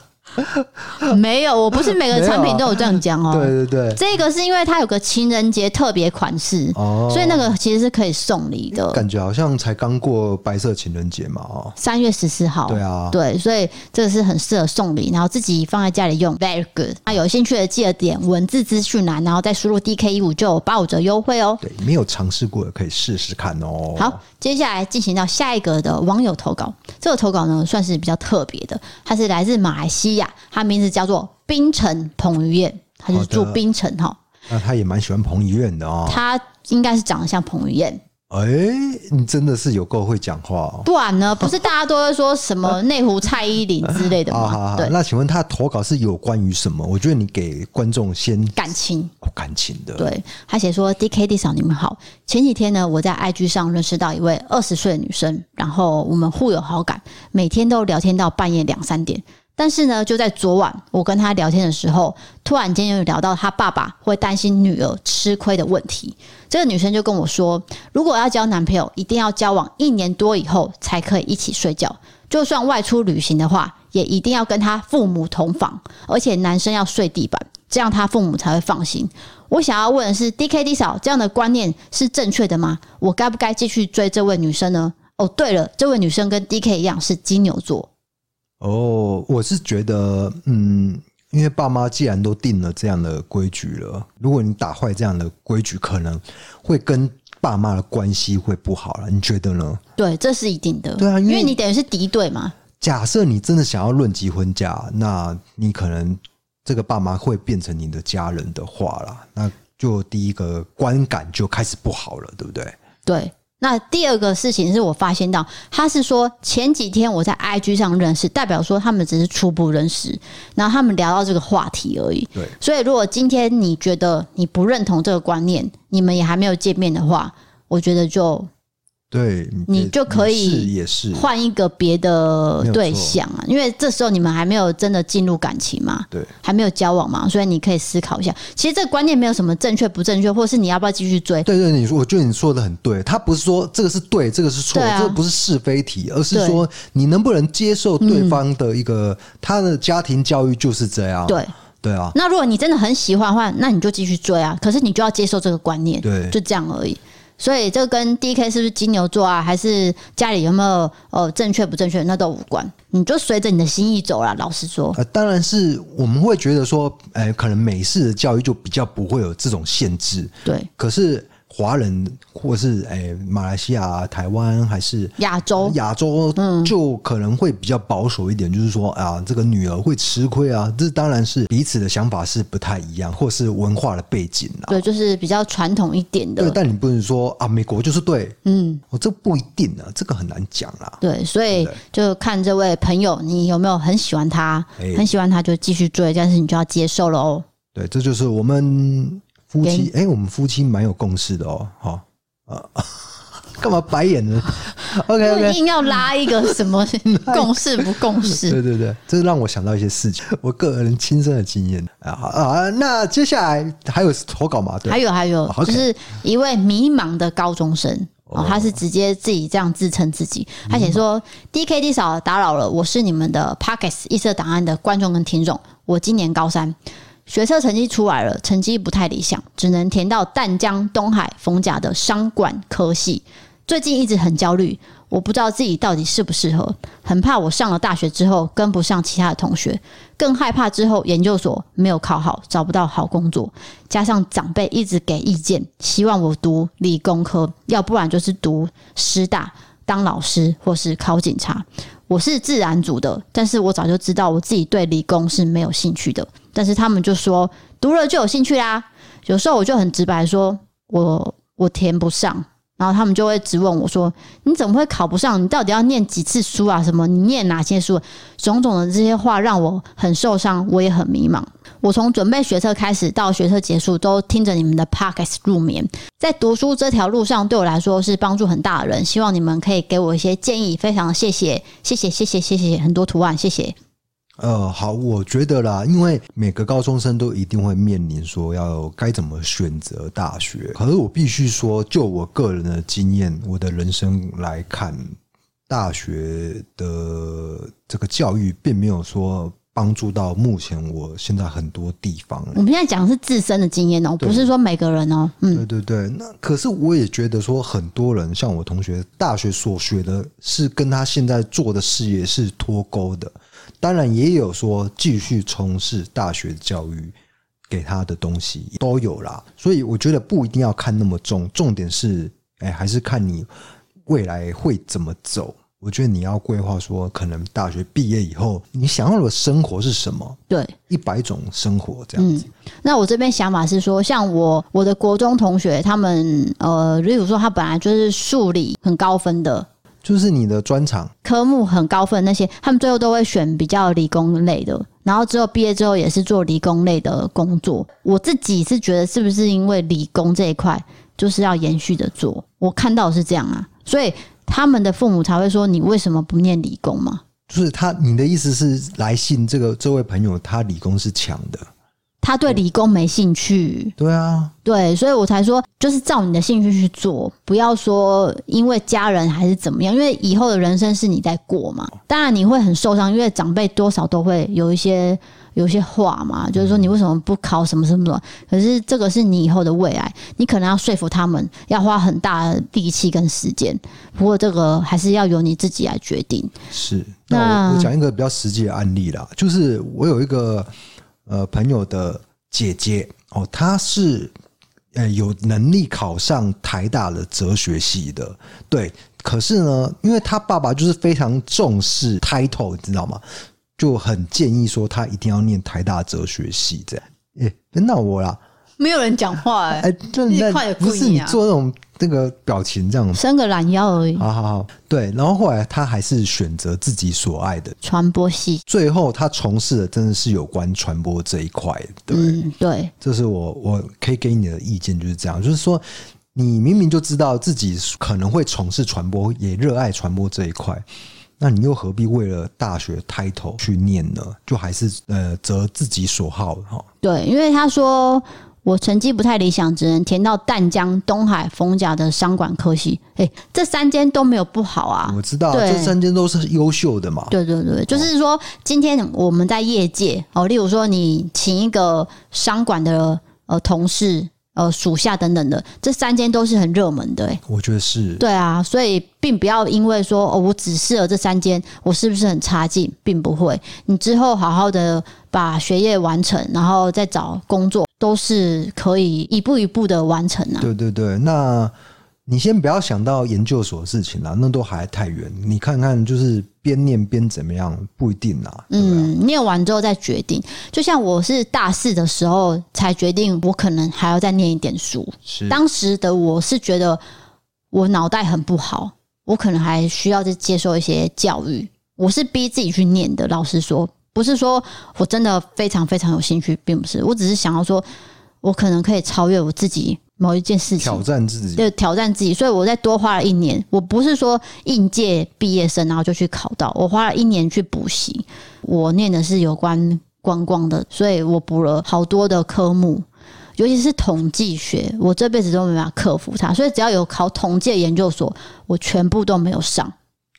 没有，我不是每个产品都有这样讲哦。对对对，这个是因为它有个情人节特别款式哦，所以那个其实是可以送礼的。感觉好像才刚过白色情人节嘛，哦，三月十四号。对啊，对，所以这个是很适合送礼，然后自己放在家里用，very good。那有兴趣的记得点文字资讯栏，然后再输入 DK 一五就有八五折优惠哦。对，没有尝试过的可以试试看哦。好，接下来进行到下一个的网友投稿，这个投稿呢算是比较特别的，它是来自马来西亚。他名字叫做冰城彭于晏，他就是住冰城哈。那他也蛮喜欢彭于晏的哦。他应该是长得像彭于晏。哎，你真的是有够会讲话哦。不然呢？不是大家都会说什么内湖蔡依林之类的吗？好好好，那请问他投稿是有关于什么？我觉得你给观众先感情哦，感情的。对，他写说：“DK D 嫂，你们好。前几天呢，我在 IG 上认识到一位二十岁的女生，然后我们互有好感，每天都聊天到半夜两三点。”但是呢，就在昨晚，我跟他聊天的时候，突然间又聊到他爸爸会担心女儿吃亏的问题。这个女生就跟我说，如果要交男朋友，一定要交往一年多以后才可以一起睡觉。就算外出旅行的话，也一定要跟他父母同房，而且男生要睡地板，这样他父母才会放心。我想要问的是，DKD 嫂，这样的观念是正确的吗？我该不该继续追这位女生呢？哦，对了，这位女生跟 DK 一样是金牛座。哦，我是觉得，嗯，因为爸妈既然都定了这样的规矩了，如果你打坏这样的规矩，可能会跟爸妈的关系会不好了。你觉得呢？对，这是一定的。对啊，因为，你等于是敌对嘛。假设你真的想要论及婚嫁，那你可能这个爸妈会变成你的家人的话啦，那就第一个观感就开始不好了，对不对？对。那第二个事情是我发现到，他是说前几天我在 IG 上认识，代表说他们只是初步认识，然后他们聊到这个话题而已。对，所以如果今天你觉得你不认同这个观念，你们也还没有见面的话，我觉得就。对，你就可以也是换一个别的对象啊，因为这时候你们还没有真的进入感情嘛，对，还没有交往嘛，所以你可以思考一下。其实这个观念没有什么正确不正确，或是你要不要继续追？对对，你说，我觉得你说的很对。他不是说这个是对，这个是错，这个不是是非题，而是说你能不能接受对方的一个他的家庭教育就是这样。对对啊，那如果你真的很喜欢的话，那你就继续追啊。可是你就要接受这个观念，对，就这样而已。所以这跟 DK 是不是金牛座啊，还是家里有没有呃正确不正确，那都无关，你就随着你的心意走啦。老实说，呃，当然是我们会觉得说，哎，可能美式的教育就比较不会有这种限制。对，可是华人或是诶、欸、马来西亚、台湾还是亚洲，亚洲就可能会比较保守一点，嗯、就是说啊，这个女儿会吃亏啊。这当然是彼此的想法是不太一样，或是文化的背景啊。对，就是比较传统一点的。对，但你不能说啊，美国就是对，嗯，我、哦、这不一定啊，这个很难讲啊。对，所以就看这位朋友，你有没有很喜欢他，欸、很喜欢他就继续追，但是你就要接受了哦。对，这就是我们。夫妻，哎、欸，我们夫妻蛮有共识的哦，好啊，干嘛白眼呢？OK OK，硬要拉一个什么 共识不共识？对对对，这让我想到一些事情，我个人亲身的经验啊啊。那接下来还有投稿吗？对，还有还有，就是一位迷茫的高中生哦，他是直接自己这样自称自己，他写说：“DKD 嫂打扰了，我是你们的 Podcast 异色档案的观众跟听众，我今年高三。”学测成绩出来了，成绩不太理想，只能填到淡江、东海、逢甲的商管科系。最近一直很焦虑，我不知道自己到底适不适合，很怕我上了大学之后跟不上其他的同学，更害怕之后研究所没有考好，找不到好工作。加上长辈一直给意见，希望我读理工科，要不然就是读师大当老师，或是考警察。我是自然组的，但是我早就知道我自己对理工是没有兴趣的。但是他们就说读了就有兴趣啦。有时候我就很直白说，我我填不上。然后他们就会质问我说：“你怎么会考不上？你到底要念几次书啊？什么？你念哪些书？种种的这些话让我很受伤，我也很迷茫。我从准备学测开始到学测结束，都听着你们的 podcast 入眠。在读书这条路上，对我来说是帮助很大的人。希望你们可以给我一些建议，非常谢谢，谢谢，谢谢，谢谢，很多图案，谢谢。”呃，好，我觉得啦，因为每个高中生都一定会面临说要该怎么选择大学。可是我必须说，就我个人的经验，我的人生来看，大学的这个教育并没有说帮助到目前我现在很多地方。我们现在讲的是自身的经验哦，不是说每个人哦。嗯，对对对。那可是我也觉得说，很多人像我同学，大学所学的是跟他现在做的事业是脱钩的。当然也有说继续从事大学教育给他的东西都有啦，所以我觉得不一定要看那么重，重点是哎，还是看你未来会怎么走。我觉得你要规划说，可能大学毕业以后你想要的生活是什么？对，一百种生活这样子。嗯，那我这边想法是说，像我我的国中同学，他们呃，例如说他本来就是数理很高分的。就是你的专长科目很高分那些，他们最后都会选比较理工类的，然后之后毕业之后也是做理工类的工作。我自己是觉得，是不是因为理工这一块就是要延续的做？我看到是这样啊，所以他们的父母才会说：“你为什么不念理工嘛？”就是他，你的意思是来信这个这位朋友，他理工是强的。他对理工没兴趣，对啊，对，所以我才说，就是照你的兴趣去做，不要说因为家人还是怎么样，因为以后的人生是你在过嘛。当然你会很受伤，因为长辈多少都会有一些有一些话嘛，就是说你为什么不考什么什么什么？可是这个是你以后的未来，你可能要说服他们，要花很大的力气跟时间。不过这个还是要由你自己来决定。是，那我我讲一个比较实际的案例啦，就是我有一个。呃，朋友的姐姐哦，她是呃有能力考上台大的哲学系的，对。可是呢，因为他爸爸就是非常重视 title，你知道吗？就很建议说他一定要念台大哲学系这样。诶，那我啦。没有人讲话哎、欸，哎，不是你做那种那个表情这样，伸个懒腰而已。好好好，对。然后后来他还是选择自己所爱的传播系，最后他从事的真的是有关传播这一块。对、嗯、对，这是我我可以给你的意见就是这样，就是说你明明就知道自己可能会从事传播，也热爱传播这一块，那你又何必为了大学 title 去念呢？就还是呃择自己所好哈。对，因为他说。我成绩不太理想，只能填到淡江、东海、逢甲的商管科系。哎、欸，这三间都没有不好啊。我知道，这三间都是优秀的嘛。对对对，就是说，今天我们在业界哦，例如说你请一个商管的呃同事。呃，属下等等的，这三间都是很热门的，欸，我觉得是。对啊，所以并不要因为说哦，我只适合这三间，我是不是很差劲？并不会，你之后好好的把学业完成，然后再找工作，都是可以一步一步的完成啊。对对对，那你先不要想到研究所的事情啦，那都还太远。你看看，就是边念边怎么样，不一定啦。嗯，念完之后再决定。就像我是大四的时候才决定，我可能还要再念一点书。是当时的我是觉得我脑袋很不好，我可能还需要再接受一些教育。我是逼自己去念的，老实说。不是说我真的非常非常有兴趣，并不是，我只是想要说，我可能可以超越我自己某一件事情，挑战自己，对，挑战自己。所以我再多花了一年，我不是说应届毕业生然后就去考到，我花了一年去补习。我念的是有关观光的，所以我补了好多的科目，尤其是统计学，我这辈子都没办法克服它。所以只要有考统计研究所，我全部都没有上。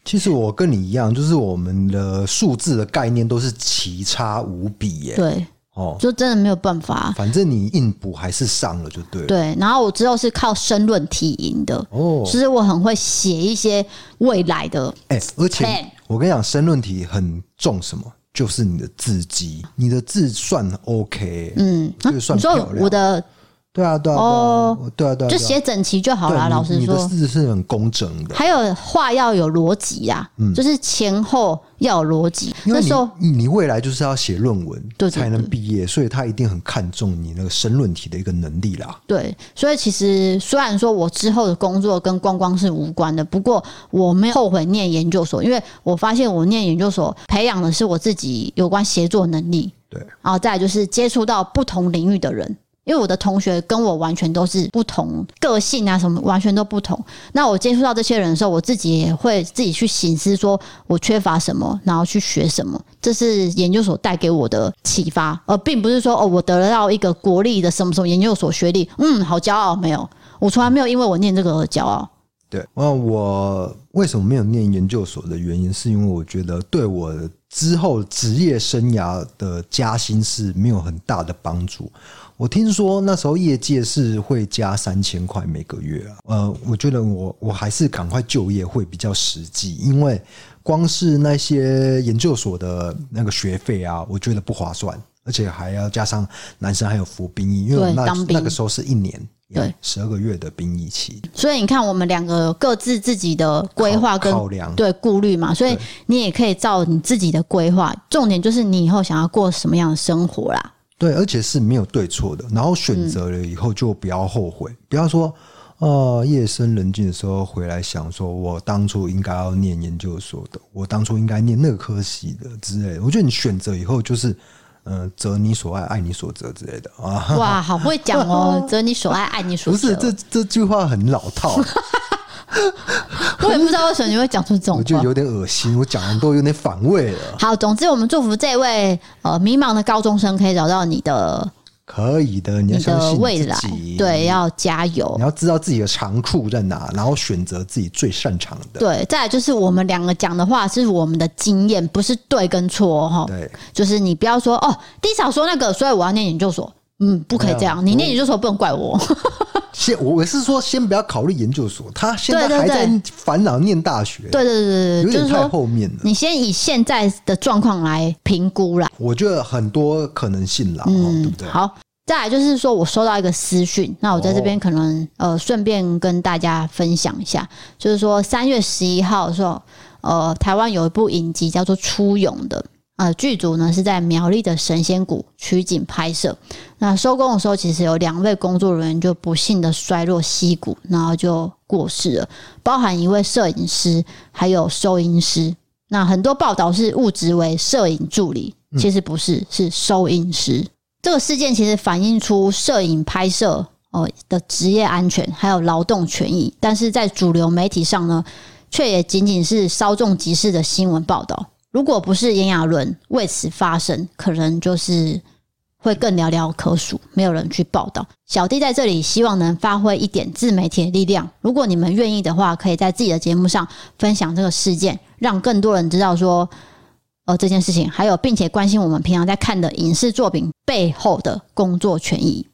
其实我跟你一样，就是我们的数字的概念都是奇差无比耶。对，哦，就真的没有办法。反正你硬补还是上了就对了。对，然后我之后是靠申论题赢的。哦，其实我很会写一些未来的。哎，而且我跟你讲，申论题很重什么？就是你的字迹，你的字算 OK。嗯，就算漂亮。你说我的。对啊，对啊，哦，对啊，对啊，就写整齐就好了。老师说，你的字是很工整的，还有话要有逻辑呀，嗯，就是前后要有逻辑。那时候你未来就是要写论文，对，才能毕业，所以他一定很看重你那个申论题的一个能力啦。对，所以其实虽然说我之后的工作跟光光是无关的，不过我没有后悔念研究所，因为我发现我念研究所培养的是我自己有关协作能力。对，然后再来就是接触到不同领域的人。因为我的同学跟我完全都是不同个性啊，什么完全都不同。那我接触到这些人的时候，我自己也会自己去醒思，说我缺乏什么，然后去学什么。这是研究所带给我的启发，而并不是说哦，我得到一个国立的什么什么研究所学历，嗯，好骄傲。没有，我从来没有因为我念这个而骄傲。对，那我为什么没有念研究所的原因，是因为我觉得对我之后职业生涯的加薪是没有很大的帮助。我听说那时候业界是会加三千块每个月啊，呃，我觉得我我还是赶快就业会比较实际，因为光是那些研究所的那个学费啊，我觉得不划算，而且还要加上男生还有服兵役，因为那那个时候是一年，对，十二个月的兵役期。所以你看，我们两个各自自己的规划跟考量，对顾虑嘛，所以你也可以照你自己的规划，重点就是你以后想要过什么样的生活啦。对，而且是没有对错的，然后选择了以后就不要后悔，嗯、不要说，呃，夜深人静的时候回来想说，我当初应该要念研究所的，我当初应该念那个科系的之类的。我觉得你选择以后就是，嗯、呃，择你所爱，爱你所择之类的啊。哇，好会讲哦，择你所爱，爱你所择。不是，这这句话很老套。我也不知道为什么你会讲出这种话，我就有点恶心，我讲的都有点反胃了。好，总之我们祝福这位呃迷茫的高中生可以找到你的，可以的，你要相信未来，对，要加油，你要知道自己的长处在哪，然后选择自己最擅长的。对，再来就是我们两个讲的话是我们的经验，不是对跟错哈。对，就是你不要说哦，低嫂说那个，所以我要念研究所。嗯，不可以这样。你念研究所不能怪我。先，我是说，先不要考虑研究所。他现在还在烦恼念大学。对对对对，有点太后面了。你先以现在的状况来评估啦。我觉得很多可能性啦，嗯，对不对？好，再来就是说我收到一个私讯，那我在这边可能呃顺便跟大家分享一下，就是说三月十一号的时候，呃，台湾有一部影集叫做《出勇》的。呃，剧组呢是在苗栗的神仙谷取景拍摄。那收工的时候，其实有两位工作人员就不幸的摔落溪谷，然后就过世了，包含一位摄影师，还有收音师。那很多报道是误植为摄影助理，其实不是，是收音师。这个事件其实反映出摄影拍摄哦的职业安全还有劳动权益，但是在主流媒体上呢，却也仅仅是稍纵即逝的新闻报道。如果不是炎亚纶为此发声，可能就是会更寥寥可数，没有人去报道。小弟在这里希望能发挥一点自媒体的力量。如果你们愿意的话，可以在自己的节目上分享这个事件，让更多人知道说，呃，这件事情，还有并且关心我们平常在看的影视作品背后的工作权益。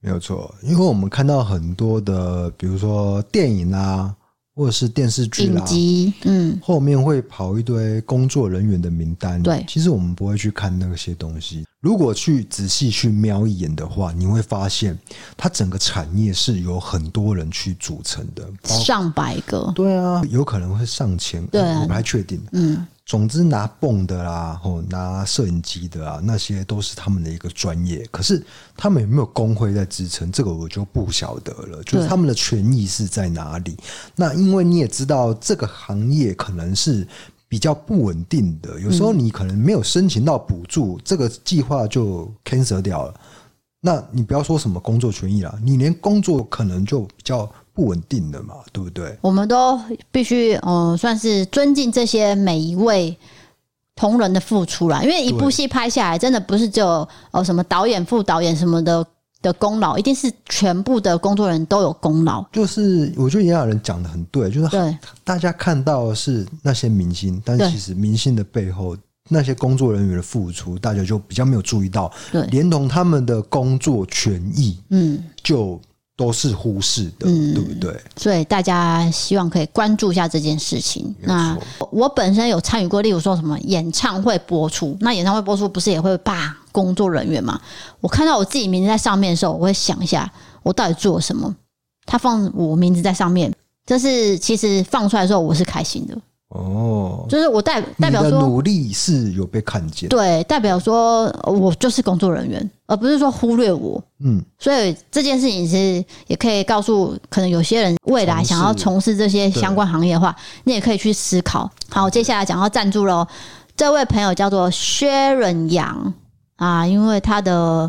没有错，因为我们看到很多的，比如说电影啊。或者是电视剧啦，嗯，后面会跑一堆工作人员的名单。对，其实我们不会去看那些东西。如果去仔细去瞄一眼的话，你会发现它整个产业是由很多人去组成的，上百个。对啊，有可能会上千。对啊，我不太确定。嗯。总之，拿泵的啦，或拿摄影机的啊，那些都是他们的一个专业。可是他们有没有工会在支撑？这个我就不晓得了。就是他们的权益是在哪里？那因为你也知道，这个行业可能是比较不稳定的。有时候你可能没有申请到补助，这个计划就 cancel 掉了。那你不要说什么工作权益了，你连工作可能就比较。不稳定的嘛，对不对？我们都必须，嗯、呃，算是尊敬这些每一位同仁的付出啦。因为一部戏拍下来，真的不是只有哦什么导演、副导演什么的的功劳，一定是全部的工作人员都有功劳。就是我觉得也有人讲的很对，就是对大家看到的是那些明星，但是其实明星的背后那些工作人员的付出，大家就比较没有注意到，对，连同他们的工作权益，嗯，就。都是忽视的，嗯、对不对？所以大家希望可以关注一下这件事情。那我本身有参与过，例如说什么演唱会播出，那演唱会播出不是也会把工作人员吗？我看到我自己名字在上面的时候，我会想一下，我到底做了什么？他放我名字在上面，这是其实放出来的时候，我是开心的。哦，就是我代代表说努力是有被看见，对，代表说我就是工作人员，而不是说忽略我。嗯，所以这件事情是也可以告诉可能有些人未来想要从事这些相关行业的话，你也可以去思考。好，接下来讲到赞助喽，这位朋友叫做薛润阳啊，因为他的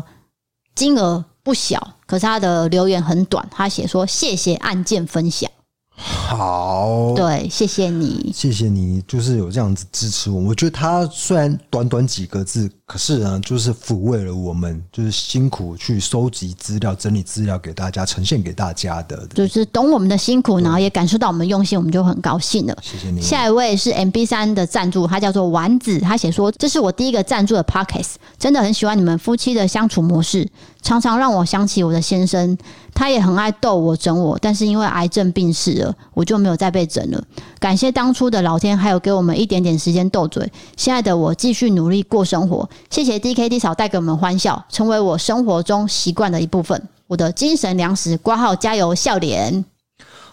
金额不小，可是他的留言很短，他写说谢谢案件分享。好，对，谢谢你，谢谢你，就是有这样子支持我。我觉得他虽然短短几个字，可是呢，就是抚慰了我们，就是辛苦去收集资料、整理资料给大家，呈现给大家的，就是懂我们的辛苦，然后也感受到我们用心，我们就很高兴了。谢谢你。下一位是 MB 三的赞助，他叫做丸子，他写说：“这是我第一个赞助的 Podcast，真的很喜欢你们夫妻的相处模式。”常常让我想起我的先生，他也很爱逗我、整我，但是因为癌症病逝了，我就没有再被整了。感谢当初的老天，还有给我们一点点时间斗嘴。现在的我继续努力过生活。谢谢 DKD 嫂带给我们欢笑，成为我生活中习惯的一部分。我的精神粮食，挂号加油，笑脸。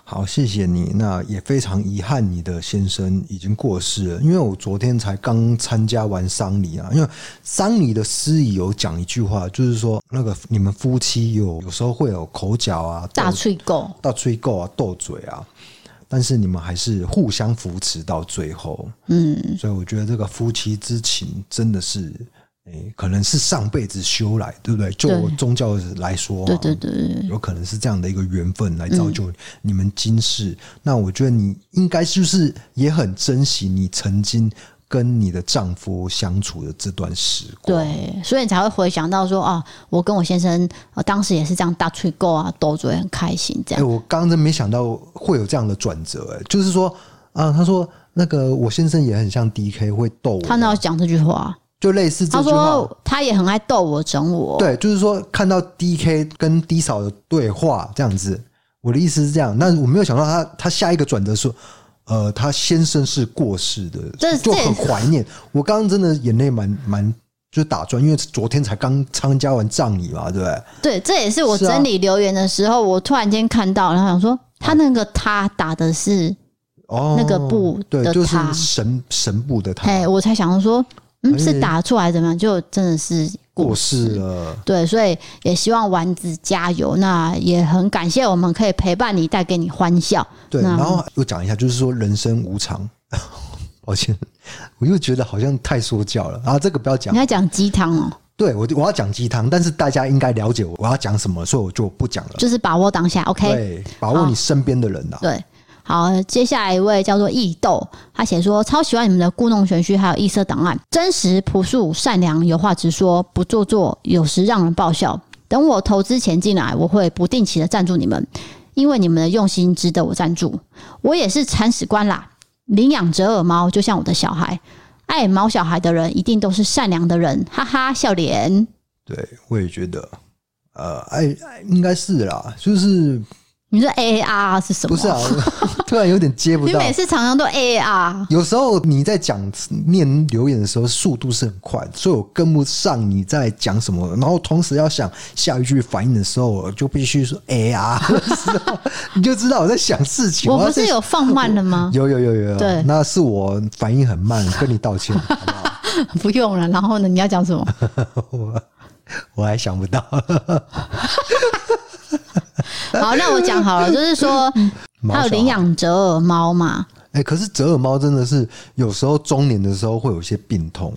好，谢谢你。那也非常遗憾，你的先生已经过世了。因为我昨天才刚参加完丧礼啊。因为丧礼的司仪有讲一句话，就是说那个你们夫妻有有时候会有口角啊，大吹狗、大吹狗啊，斗嘴啊，但是你们还是互相扶持到最后。嗯，所以我觉得这个夫妻之情真的是。可能是上辈子修来，对不对？就宗教来说，对对对，有可能是这样的一个缘分来造就你们今世。那我觉得你应该就是也很珍惜你曾经跟你的丈夫相处的这段时光。对，所以你才会回想到说啊，我跟我先生当时也是这样大吹够啊，斗嘴很开心这样。哎，我刚刚真没想到会有这样的转折，哎，就是说啊，他说那个我先生也很像 DK 会逗我，他哪有讲这句话？就类似这句话，他说他也很爱逗我、整我。对，就是说看到 D K 跟 D 嫂的对话这样子，我的意思是这样。那我没有想到他他下一个转折说，呃，他先生是过世的，这就很怀念。我刚刚真的眼泪蛮蛮就打转，因为昨天才刚参加完葬礼嘛，对不对？对，这也是我整理留言的时候，我突然间看到，然后想说他那个他打的是哦那个布的他，就是神神部的他，哎，我才想到说。嗯，是打出来怎么样？就真的是过世了。对，所以也希望丸子加油。那也很感谢我们可以陪伴你，带给你欢笑。对，然后又讲一下，就是说人生无常。抱歉，我又觉得好像太说教了。然后这个不要讲，你要讲鸡汤哦。对，我我要讲鸡汤，但是大家应该了解我我要讲什么，所以我就不讲了。就是把握当下，OK？对，把握你身边的人呐。对。好，接下来一位叫做易豆，他写说超喜欢你们的故弄玄虚，还有异色档案，真实朴素、善良，有话直说，不做作，有时让人爆笑。等我投资钱进来，我会不定期的赞助你们，因为你们的用心值得我赞助。我也是铲屎官啦，领养折耳猫就像我的小孩，爱毛小孩的人一定都是善良的人，哈哈，笑脸。对，我也觉得，呃，爱应该是啦，就是。你说 A A R 是什么？不是啊，突然有点接不到。你每次常常都 A A R。有时候你在讲念留言的时候，速度是很快，所以我跟不上你在讲什么。然后同时要想下一句反应的时候，我就必须说 A A R，你就知道我在想事情。我不是有放慢了吗？有有有有有。对，那是我反应很慢，跟你道歉，好不好？不用了。然后呢？你要讲什么？我我还想不到。好，那我讲好了，就是说，他有领养折耳猫嘛？哎、欸，可是折耳猫真的是有时候中年的时候会有一些病痛，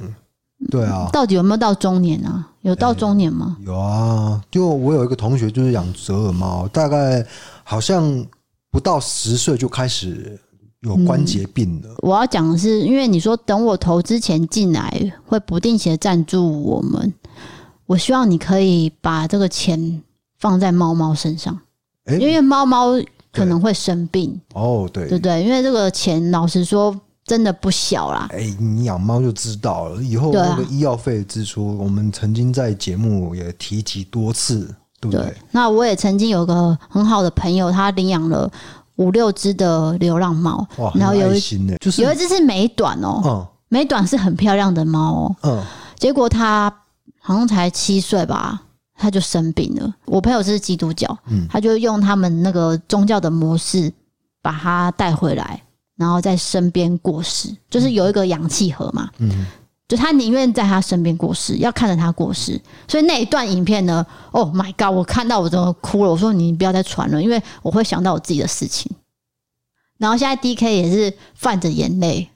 对啊。到底有没有到中年啊？有到中年吗？欸、有啊，就我有一个同学就是养折耳猫，大概好像不到十岁就开始有关节病了。嗯、我要讲的是，因为你说等我投资前进来，会不定期的赞助我们，我希望你可以把这个钱放在猫猫身上。因为猫猫可能会生病。哦，对。对对，因为这个钱老实说真的不小啦。哎，你养猫就知道了，以后那个医药费支出，我们曾经在节目也提及多次，对不对？那我也曾经有个很好的朋友，他领养了五六只的流浪猫，哇，然后有一就是有一只是美短哦，嗯，美短是很漂亮的猫哦，嗯，结果它好像才七岁吧。他就生病了。我朋友是基督教，嗯，他就用他们那个宗教的模式把他带回来，然后在身边过世，就是有一个氧气盒嘛，嗯，就他宁愿在他身边过世，要看着他过世。所以那一段影片呢，Oh my god，我看到我都哭了。我说你不要再传了，因为我会想到我自己的事情。然后现在 DK 也是泛着眼泪，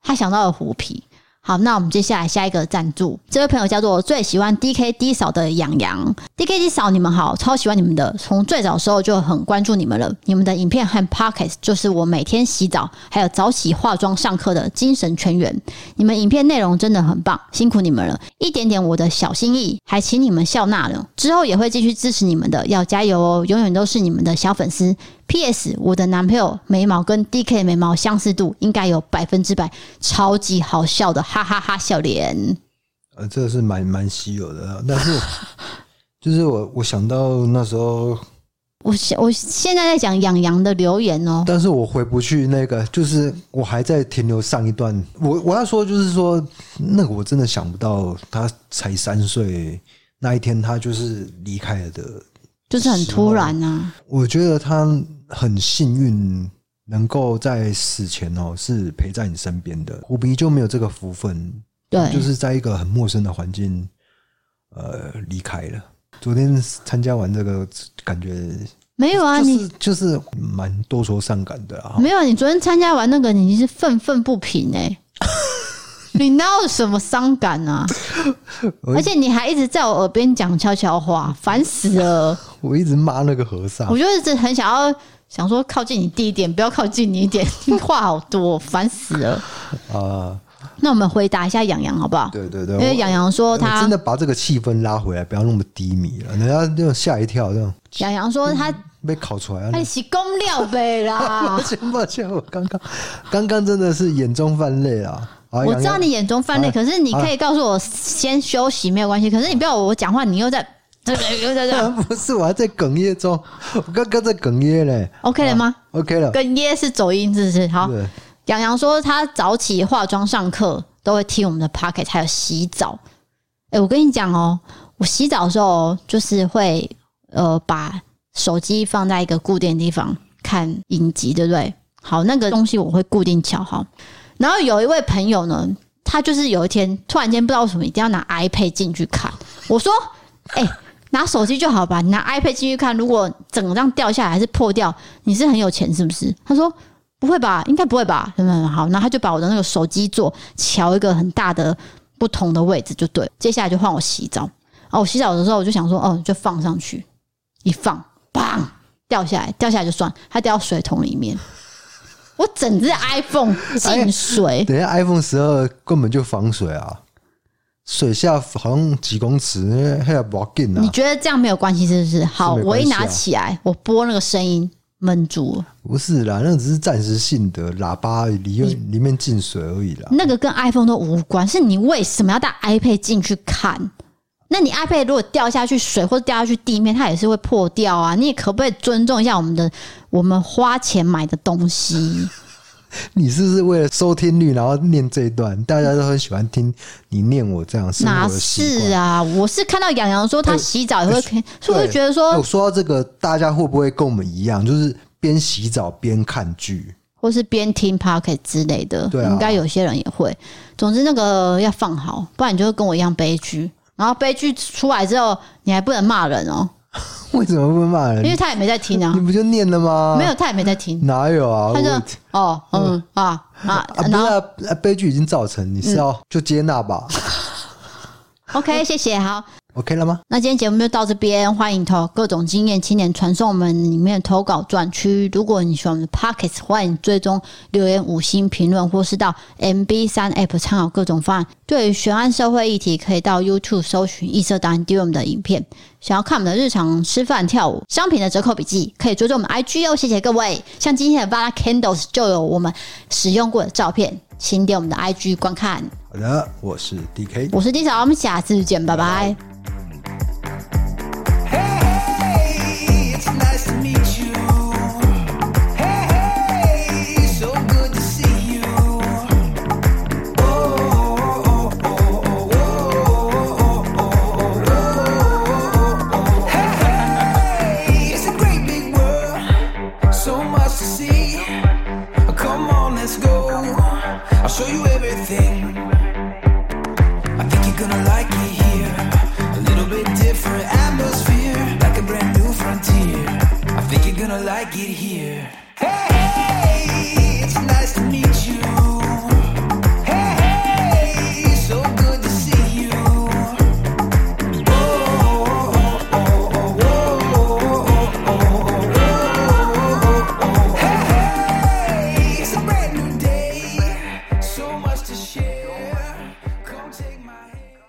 他想到了虎皮。好，那我们接下来下一个赞助，这位朋友叫做最喜欢 DKD 嫂的洋。洋，DKD 嫂你们好，超喜欢你们的，从最早的时候就很关注你们了，你们的影片和 Podcast 就是我每天洗澡还有早起化妆上课的精神泉源，你们影片内容真的很棒，辛苦你们了，一点点我的小心意，还请你们笑纳了，之后也会继续支持你们的，要加油哦，永远都是你们的小粉丝。P.S. 我的男朋友眉毛跟 D.K 眉毛相似度应该有百分之百，超级好笑的哈哈哈笑脸。呃，这个是蛮蛮稀有的，但是 就是我我想到那时候，我现我现在在讲养羊的留言哦，但是我回不去那个，就是我还在停留上一段。我我要说就是说，那个我真的想不到，他才三岁那一天，他就是离开了的。就是很突然啊！我觉得他很幸运，能够在死前哦是陪在你身边的。虎皮就没有这个福分，对，就是在一个很陌生的环境，呃，离开了。昨天参加完这个，感觉没有啊，你就是蛮多愁善感的啊。没有，你昨天参加完那个，你是愤愤不平哎、欸。你哪有什么伤感啊？而且你还一直在我耳边讲悄悄话，烦死了！我一直骂那个和尚，我就一直很想要想说靠近你低一点，不要靠近你一点，你话好多，烦死了 啊！呃、那我们回答一下洋洋好不好？对对对，因为洋洋说他真的把这个气氛拉回来，不要那么低迷了，人家就吓一跳这样。洋洋说他被烤出来了，还是公料呗啦！抱歉抱歉，我刚刚刚刚真的是眼中泛泪啊！我知道你眼中泛泪，可是你可以告诉我先休息没有关系。可是你不要我讲话，你又在这个又在这。不是，我还在哽咽中，我刚刚在哽咽嘞。OK 了吗？OK 了。哽咽是走音，是不是？好。洋洋说他早起化妆上课都会听我们的 Podcast，还有洗澡。哎，我跟你讲哦，我洗澡的时候就是会呃把手机放在一个固定的地方看影集，对不对？好，那个东西我会固定调好。然后有一位朋友呢，他就是有一天突然间不知道为什么一定要拿 iPad 进去看。我说：“哎、拿手机就好吧，你拿 iPad 进去看，如果整张掉下来还是破掉，你是很有钱是不是？”他说：“不会吧，应该不会吧。”很很好，然后他就把我的那个手机座调一个很大的不同的位置就对。接下来就换我洗澡。哦，我洗澡的时候我就想说：“哦，就放上去，一放，砰，掉下来，掉下来就算，它掉到水桶里面。”我整只 iPhone 进水，等下 iPhone 十二根本就防水啊，水下好像几公尺，还要不要紧啊？你觉得这样没有关系是不是？好，我一拿起来，我播那个声音闷住了。不是啦，那只是暂时性的喇叭里面里面进水而已啦。那个跟 iPhone 都无关，是你为什么要带 iPad 进去看？那你 iPad 如果掉下去水或者掉下去地面，它也是会破掉啊。你也可不可以尊重一下我们的我们花钱买的东西？你是不是为了收听率，然后念这一段？大家都很喜欢听你念我这样。哪是啊？我是看到洋洋说他洗澡也会，欸、所以我就觉得说，我说到这个，大家会不会跟我们一样，就是边洗澡边看剧，或是边听 Podcast 之类的？对、啊，应该有些人也会。总之，那个要放好，不然你就会跟我一样悲剧。然后悲剧出来之后，你还不能骂人哦。为什么不能骂人？因为他也没在听啊。你不就念了吗？没有，他也没在听。哪有啊？他就哦，嗯啊啊，啊，啊，不是啊，悲剧已经造成，你是要就接纳吧。嗯、OK，谢谢，好。OK 了吗？那今天节目就到这边，欢迎投各种经验青年传送我们里面投稿专区。如果你喜欢我们的 Pockets，欢迎追踪留言五星评论，或是到 MB 三 App 参考各种方案。对于悬案社会议题，可以到 YouTube 搜寻异色档案，丢我们的影片。想要看我们的日常吃饭跳舞商品的折扣笔记，可以追踪我们 IG 哦。谢谢各位。像今天的 Vana Candles 就有我们使用过的照片，请点我们的 IG 观看。好的，我是 DK，我是 D 嫂，我们下次见，拜拜。show you everything. I think you're gonna like me here. A little bit different atmosphere, like a brand new frontier. I think you're gonna like it here. Hey!